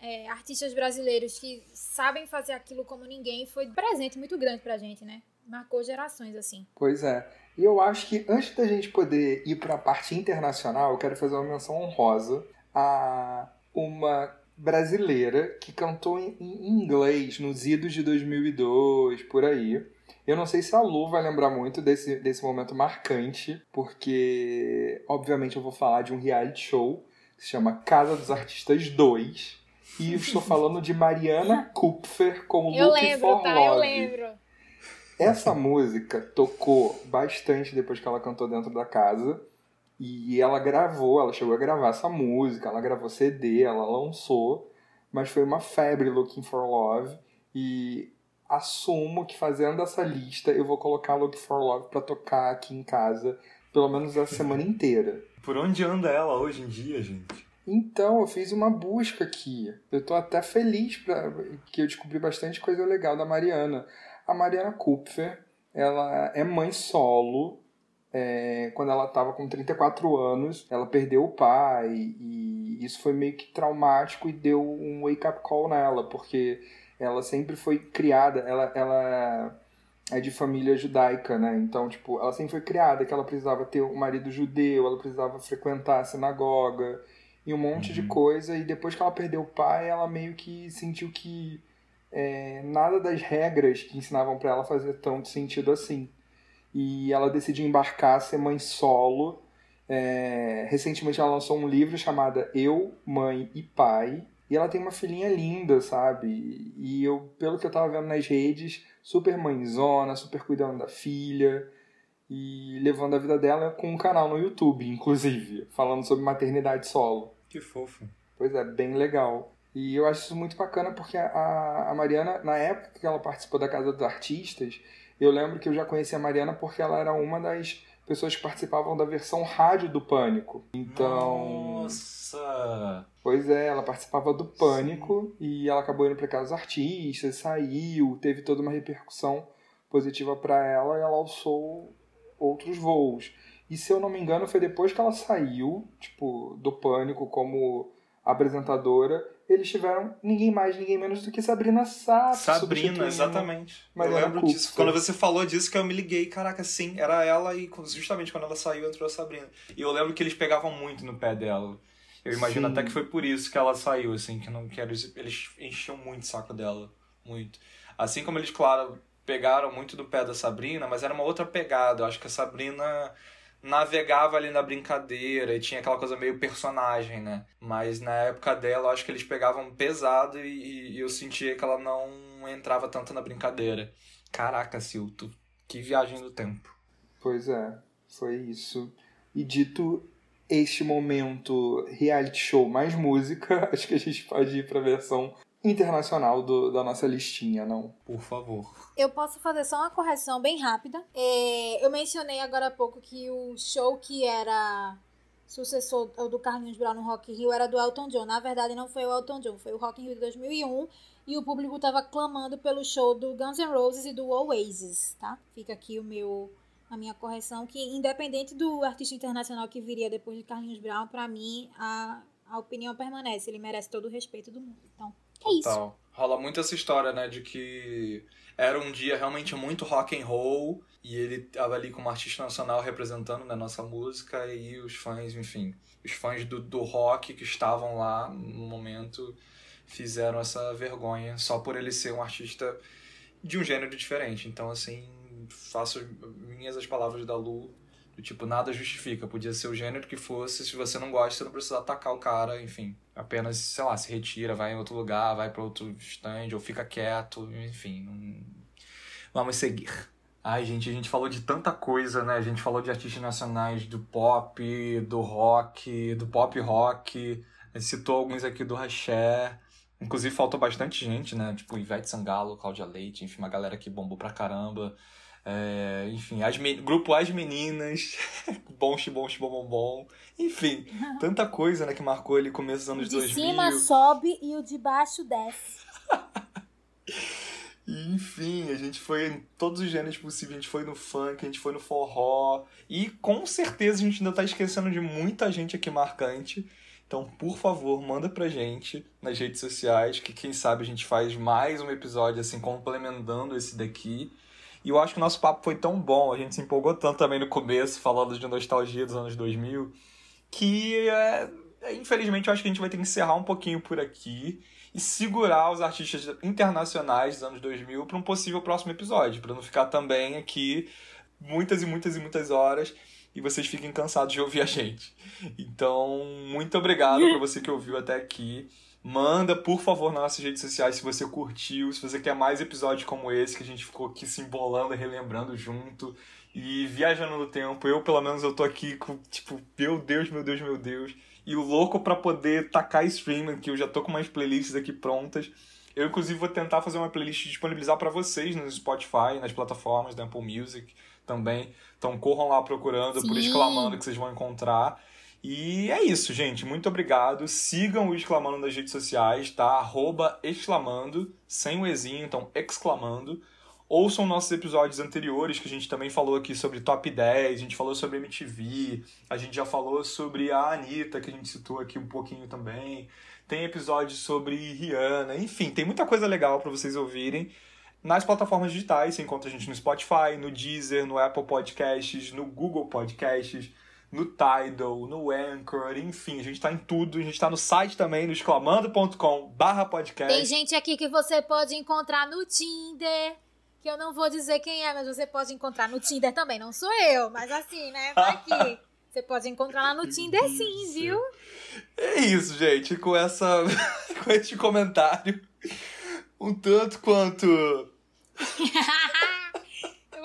é, artistas brasileiros que sabem fazer aquilo como ninguém, foi um presente muito grande pra gente, né? Marcou gerações, assim. Pois é. E eu acho que antes da gente poder ir para a parte internacional, eu quero fazer uma menção honrosa a uma brasileira que cantou em inglês nos idos de 2002, por aí. Eu não sei se a Lu vai lembrar muito desse, desse momento marcante, porque, obviamente, eu vou falar de um reality show que se chama Casa dos Artistas 2. E estou falando de Mariana Kupfer com eu Look lembro, for tá? Love. Eu lembro. Essa música tocou bastante depois que ela cantou dentro da casa. E ela gravou, ela chegou a gravar essa música, ela gravou CD, ela lançou, mas foi uma febre Looking for Love. E assumo que fazendo essa lista eu vou colocar Looking for Love pra tocar aqui em casa, pelo menos a semana inteira. Por onde anda ela hoje em dia, gente? Então, eu fiz uma busca aqui. Eu tô até feliz pra, que eu descobri bastante coisa legal da Mariana. A Mariana Kupfer, ela é mãe solo. É, quando ela estava com 34 anos, ela perdeu o pai e isso foi meio que traumático e deu um wake-up call nela, porque ela sempre foi criada, ela, ela é de família judaica, né? Então, tipo, ela sempre foi criada que ela precisava ter um marido judeu, ela precisava frequentar a sinagoga e um monte Uhum. de coisa. E depois que ela perdeu o pai, ela meio que sentiu que é, nada das regras que ensinavam para ela fazia tanto sentido assim. E ela decidiu embarcar, ser mãe solo. É, recentemente ela lançou um livro chamado Eu, Mãe e Pai. E ela tem uma filhinha linda, sabe? E eu, pelo que eu tava vendo nas redes, super mãezona, super cuidando da filha. E levando a vida dela com um canal no YouTube, inclusive, falando sobre maternidade solo. Que fofo. Pois é, bem legal. E eu acho isso muito bacana porque a, a Mariana, na época que ela participou da Casa dos Artistas, eu lembro que eu já conhecia a Mariana porque ela era uma das pessoas que participavam da versão rádio do Pânico. Então. Nossa! Pois é, ela participava do Pânico e ela acabou indo para Casa dos Artistas, saiu, teve toda uma repercussão positiva para ela e ela alçou outros voos. E se eu não me engano, foi depois que ela saiu, tipo, do Pânico como apresentadora, eles tiveram ninguém mais, ninguém menos do que Sabrina Sato. Sabrina, exatamente. Mariana eu lembro disso. Quando você falou disso que eu me liguei, caraca, sim, era ela e justamente quando ela saiu entrou a Sabrina. E eu lembro que eles pegavam muito no pé dela. Eu imagino Sim. até que foi por isso que ela saiu, assim, que não que eles, eles enchiam muito o saco dela. Muito. Assim como eles, claro, pegaram muito do pé da Sabrina, mas era uma outra pegada. Eu acho que a Sabrina navegava ali na brincadeira e tinha aquela coisa meio personagem, né? Mas na época dela, eu acho que eles pegavam pesado e, e eu sentia que ela não entrava tanto na brincadeira. Caraca, Silto, que viagem do tempo. Pois é, foi isso. E dito este momento reality show mais música, acho que a gente pode ir para versão internacional do, da nossa listinha, não? Por favor. Eu posso fazer só uma correção bem rápida. É, eu mencionei agora há pouco que o show que era sucessor do Carlinhos Brown no Rock in Rio era do Elton John. Na verdade, não foi o Elton John, foi o Rock in Rio de 2001. E o público estava clamando pelo show do Guns N' Roses e do Oasis, tá? Fica aqui o meu, a minha correção, que independente do artista internacional que viria depois de Carlinhos Brown, pra mim, a, a opinião permanece. Ele merece todo o respeito do mundo. Então, é isso. Total. Rola muito essa história, né, de que era um dia realmente muito rock and roll e ele tava ali como artista nacional representando né, nossa música e os fãs, enfim, os fãs do, do rock que estavam lá no momento fizeram essa vergonha só por ele ser um artista de um gênero diferente. Então, assim, faço minhas as palavras da Lu, do tipo, nada justifica. Podia ser o gênero que fosse, se você não gosta, você não precisa atacar o cara, enfim. Apenas, sei lá, se retira, vai em outro lugar, vai para outro stand, ou fica quieto, enfim. Não... Vamos seguir. Ai, gente, a gente falou de tanta coisa, né? A gente falou de artistas nacionais do pop, do rock, do pop rock. Citou alguns aqui do Raché. Inclusive faltou bastante gente, né? Tipo Ivete Sangalo, Cláudia Leite, enfim, uma galera que bombou pra caramba. É, enfim, as grupo As Meninas, Bom Bom Bom Bom. Enfim, tanta coisa, né, que marcou ele começo dos O anos de 2000. cima sobe e o de baixo desce. E, enfim, a gente foi em todos os gêneros possíveis. A gente foi no funk, a gente foi no forró. E com certeza a gente ainda tá esquecendo de muita gente aqui marcante. Então, por favor, manda pra gente nas redes sociais, que quem sabe a gente faz mais um episódio assim, complementando esse daqui. E eu acho que o nosso papo foi tão bom, a gente se empolgou tanto também no começo, falando de nostalgia dos anos 2000, que é, é, infelizmente eu acho que a gente vai ter que encerrar um pouquinho por aqui e segurar os artistas internacionais dos anos 2000 para um possível próximo episódio, para não ficar também aqui muitas e muitas e muitas horas e vocês fiquem cansados de ouvir a gente. Então, muito obrigado para você que ouviu até aqui. Manda, por favor, nas nossas redes sociais se você curtiu, se você quer mais episódios como esse, que a gente ficou aqui se embolando, relembrando junto e viajando no tempo. Eu, pelo menos, eu tô aqui com, tipo, meu Deus, meu Deus, meu Deus. E o louco para poder tacar streaming, que eu já tô com umas playlists aqui prontas. Eu, inclusive, vou tentar fazer uma playlist disponibilizar para vocês no Spotify, nas plataformas da Apple Music também. Então corram lá procurando, Sim. por exclamando que vocês vão encontrar. E é isso, gente. Muito obrigado. Sigam o Exclamando nas redes sociais, tá? Arroba exclamando, sem o Ezinho, então exclamando. Ouçam nossos episódios anteriores, que a gente também falou aqui sobre top 10, a gente falou sobre MTV, a gente já falou sobre a Anitta, que a gente citou aqui um pouquinho também. Tem episódios sobre Rihanna, enfim, tem muita coisa legal para vocês ouvirem. Nas plataformas digitais, você encontra a gente no Spotify, no Deezer, no Apple Podcasts, no Google Podcasts, no Tidal, no Anchor, enfim, a gente está em tudo. A gente está no site também, no exclamando.com barra podcast. Tem gente aqui que você pode encontrar no Tinder, que eu não vou dizer quem é, mas você pode encontrar no Tinder também. Não sou eu, mas assim, né? Vai que você pode encontrar lá no Tinder sim, viu? É isso, gente. Com essa, com este comentário, um tanto quanto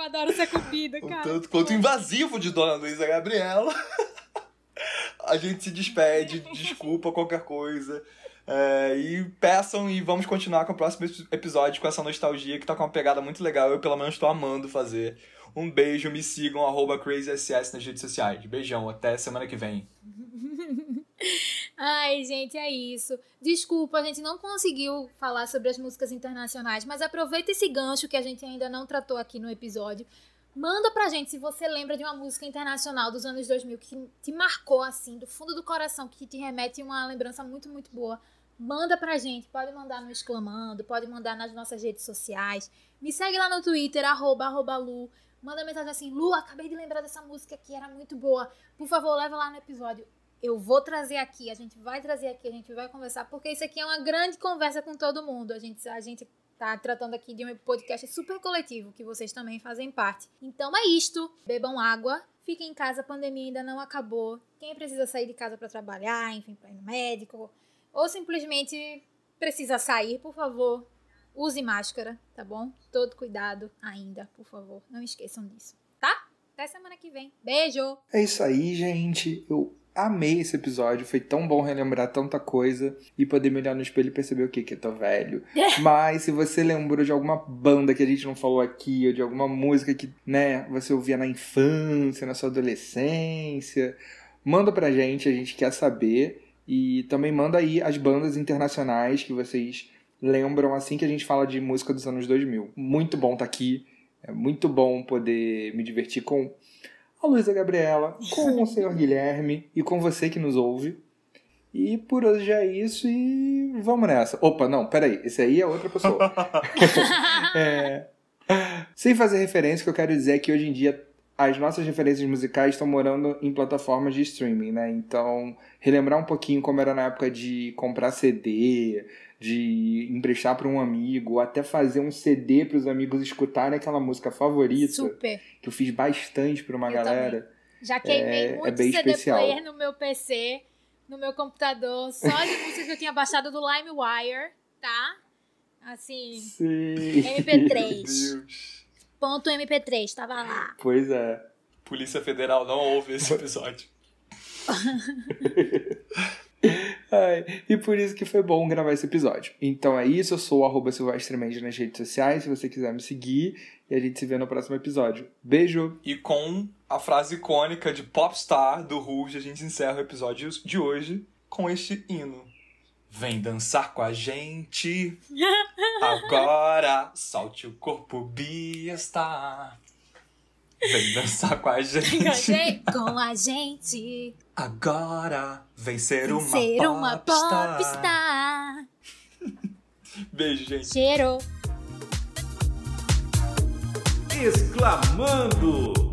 adoro ser comida, cara. tanto quanto invasivo de Dona Luísa Gabriela. A gente se despede, desculpa qualquer coisa. É, e peçam e vamos continuar com o próximo episódio com essa nostalgia que tá com uma pegada muito legal. Eu, pelo menos, estou amando fazer. Um beijo, me sigam, arroba CrazySS nas redes sociais. Beijão, até semana que vem. Ai, gente, é isso. Desculpa, a gente não conseguiu falar sobre as músicas internacionais, mas aproveita esse gancho que a gente ainda não tratou aqui no episódio. Manda pra gente se você lembra de uma música internacional dos anos 2000 que te marcou assim, do fundo do coração, que te remete a uma lembrança muito, muito boa. Manda pra gente, pode mandar no Exclamando, pode mandar nas nossas redes sociais. Me segue lá no Twitter, arroba, arroba Lu. Manda mensagem assim, Lu, acabei de lembrar dessa música que era muito boa. Por favor, leva lá no episódio eu vou trazer aqui, a gente vai trazer aqui, a gente vai conversar, porque isso aqui é uma grande conversa com todo mundo. A gente, a gente tá tratando aqui de um podcast super coletivo, que vocês também fazem parte. Então é isto. Bebam água, fiquem em casa, a pandemia ainda não acabou. Quem precisa sair de casa para trabalhar, enfim, para ir no médico, ou simplesmente precisa sair, por favor, use máscara, tá bom? Todo cuidado ainda, por favor. Não esqueçam disso, tá? Até semana que vem. Beijo! É isso aí, gente. Eu amei esse episódio. Foi tão bom relembrar tanta coisa e poder me olhar no espelho e perceber o que que eu tô velho. Mas se você lembrou de alguma banda que a gente não falou aqui, ou de alguma música que, né, você ouvia na infância, na sua adolescência, manda pra gente, a gente quer saber. E também manda aí as bandas internacionais que vocês lembram assim que a gente fala de música dos anos 2000. Muito bom estar tá aqui. É muito bom poder me divertir com a Luísa Gabriela, com o senhor Guilherme e com você que nos ouve. E por hoje é isso e vamos nessa. Opa, não, peraí, esse aí é outra pessoa. é, sem fazer referência, o que eu quero dizer é que hoje em dia as nossas referências musicais estão morando em plataformas de streaming, né? Então, relembrar um pouquinho como era na época de comprar CD, de emprestar para um amigo, até fazer um CD para os amigos escutarem aquela música favorita. Super. Que eu fiz bastante para uma eu galera. Também. Já queimei é, muito é bem CD especial. player no meu PC, no meu computador, só de músicas que eu tinha baixado do LimeWire, tá? Assim, Sim. MP3. Ponto MP3, tava lá. Pois é. Polícia Federal não ouve esse episódio. Ai, e por isso que foi bom gravar esse episódio. Então é isso, eu sou o Silvestremente nas redes sociais, se você quiser me seguir, e a gente se vê no próximo episódio. Beijo! E com a frase icônica de Popstar do Rouge, a gente encerra o episódio de hoje com este hino. Vem dançar com a gente, agora solte o corpo, Bia está. Vem dançar com a gente. com a gente. Agora vem ser uma Ser uma popstar. popstar. Beijo, gente. Cheiro. Exclamando!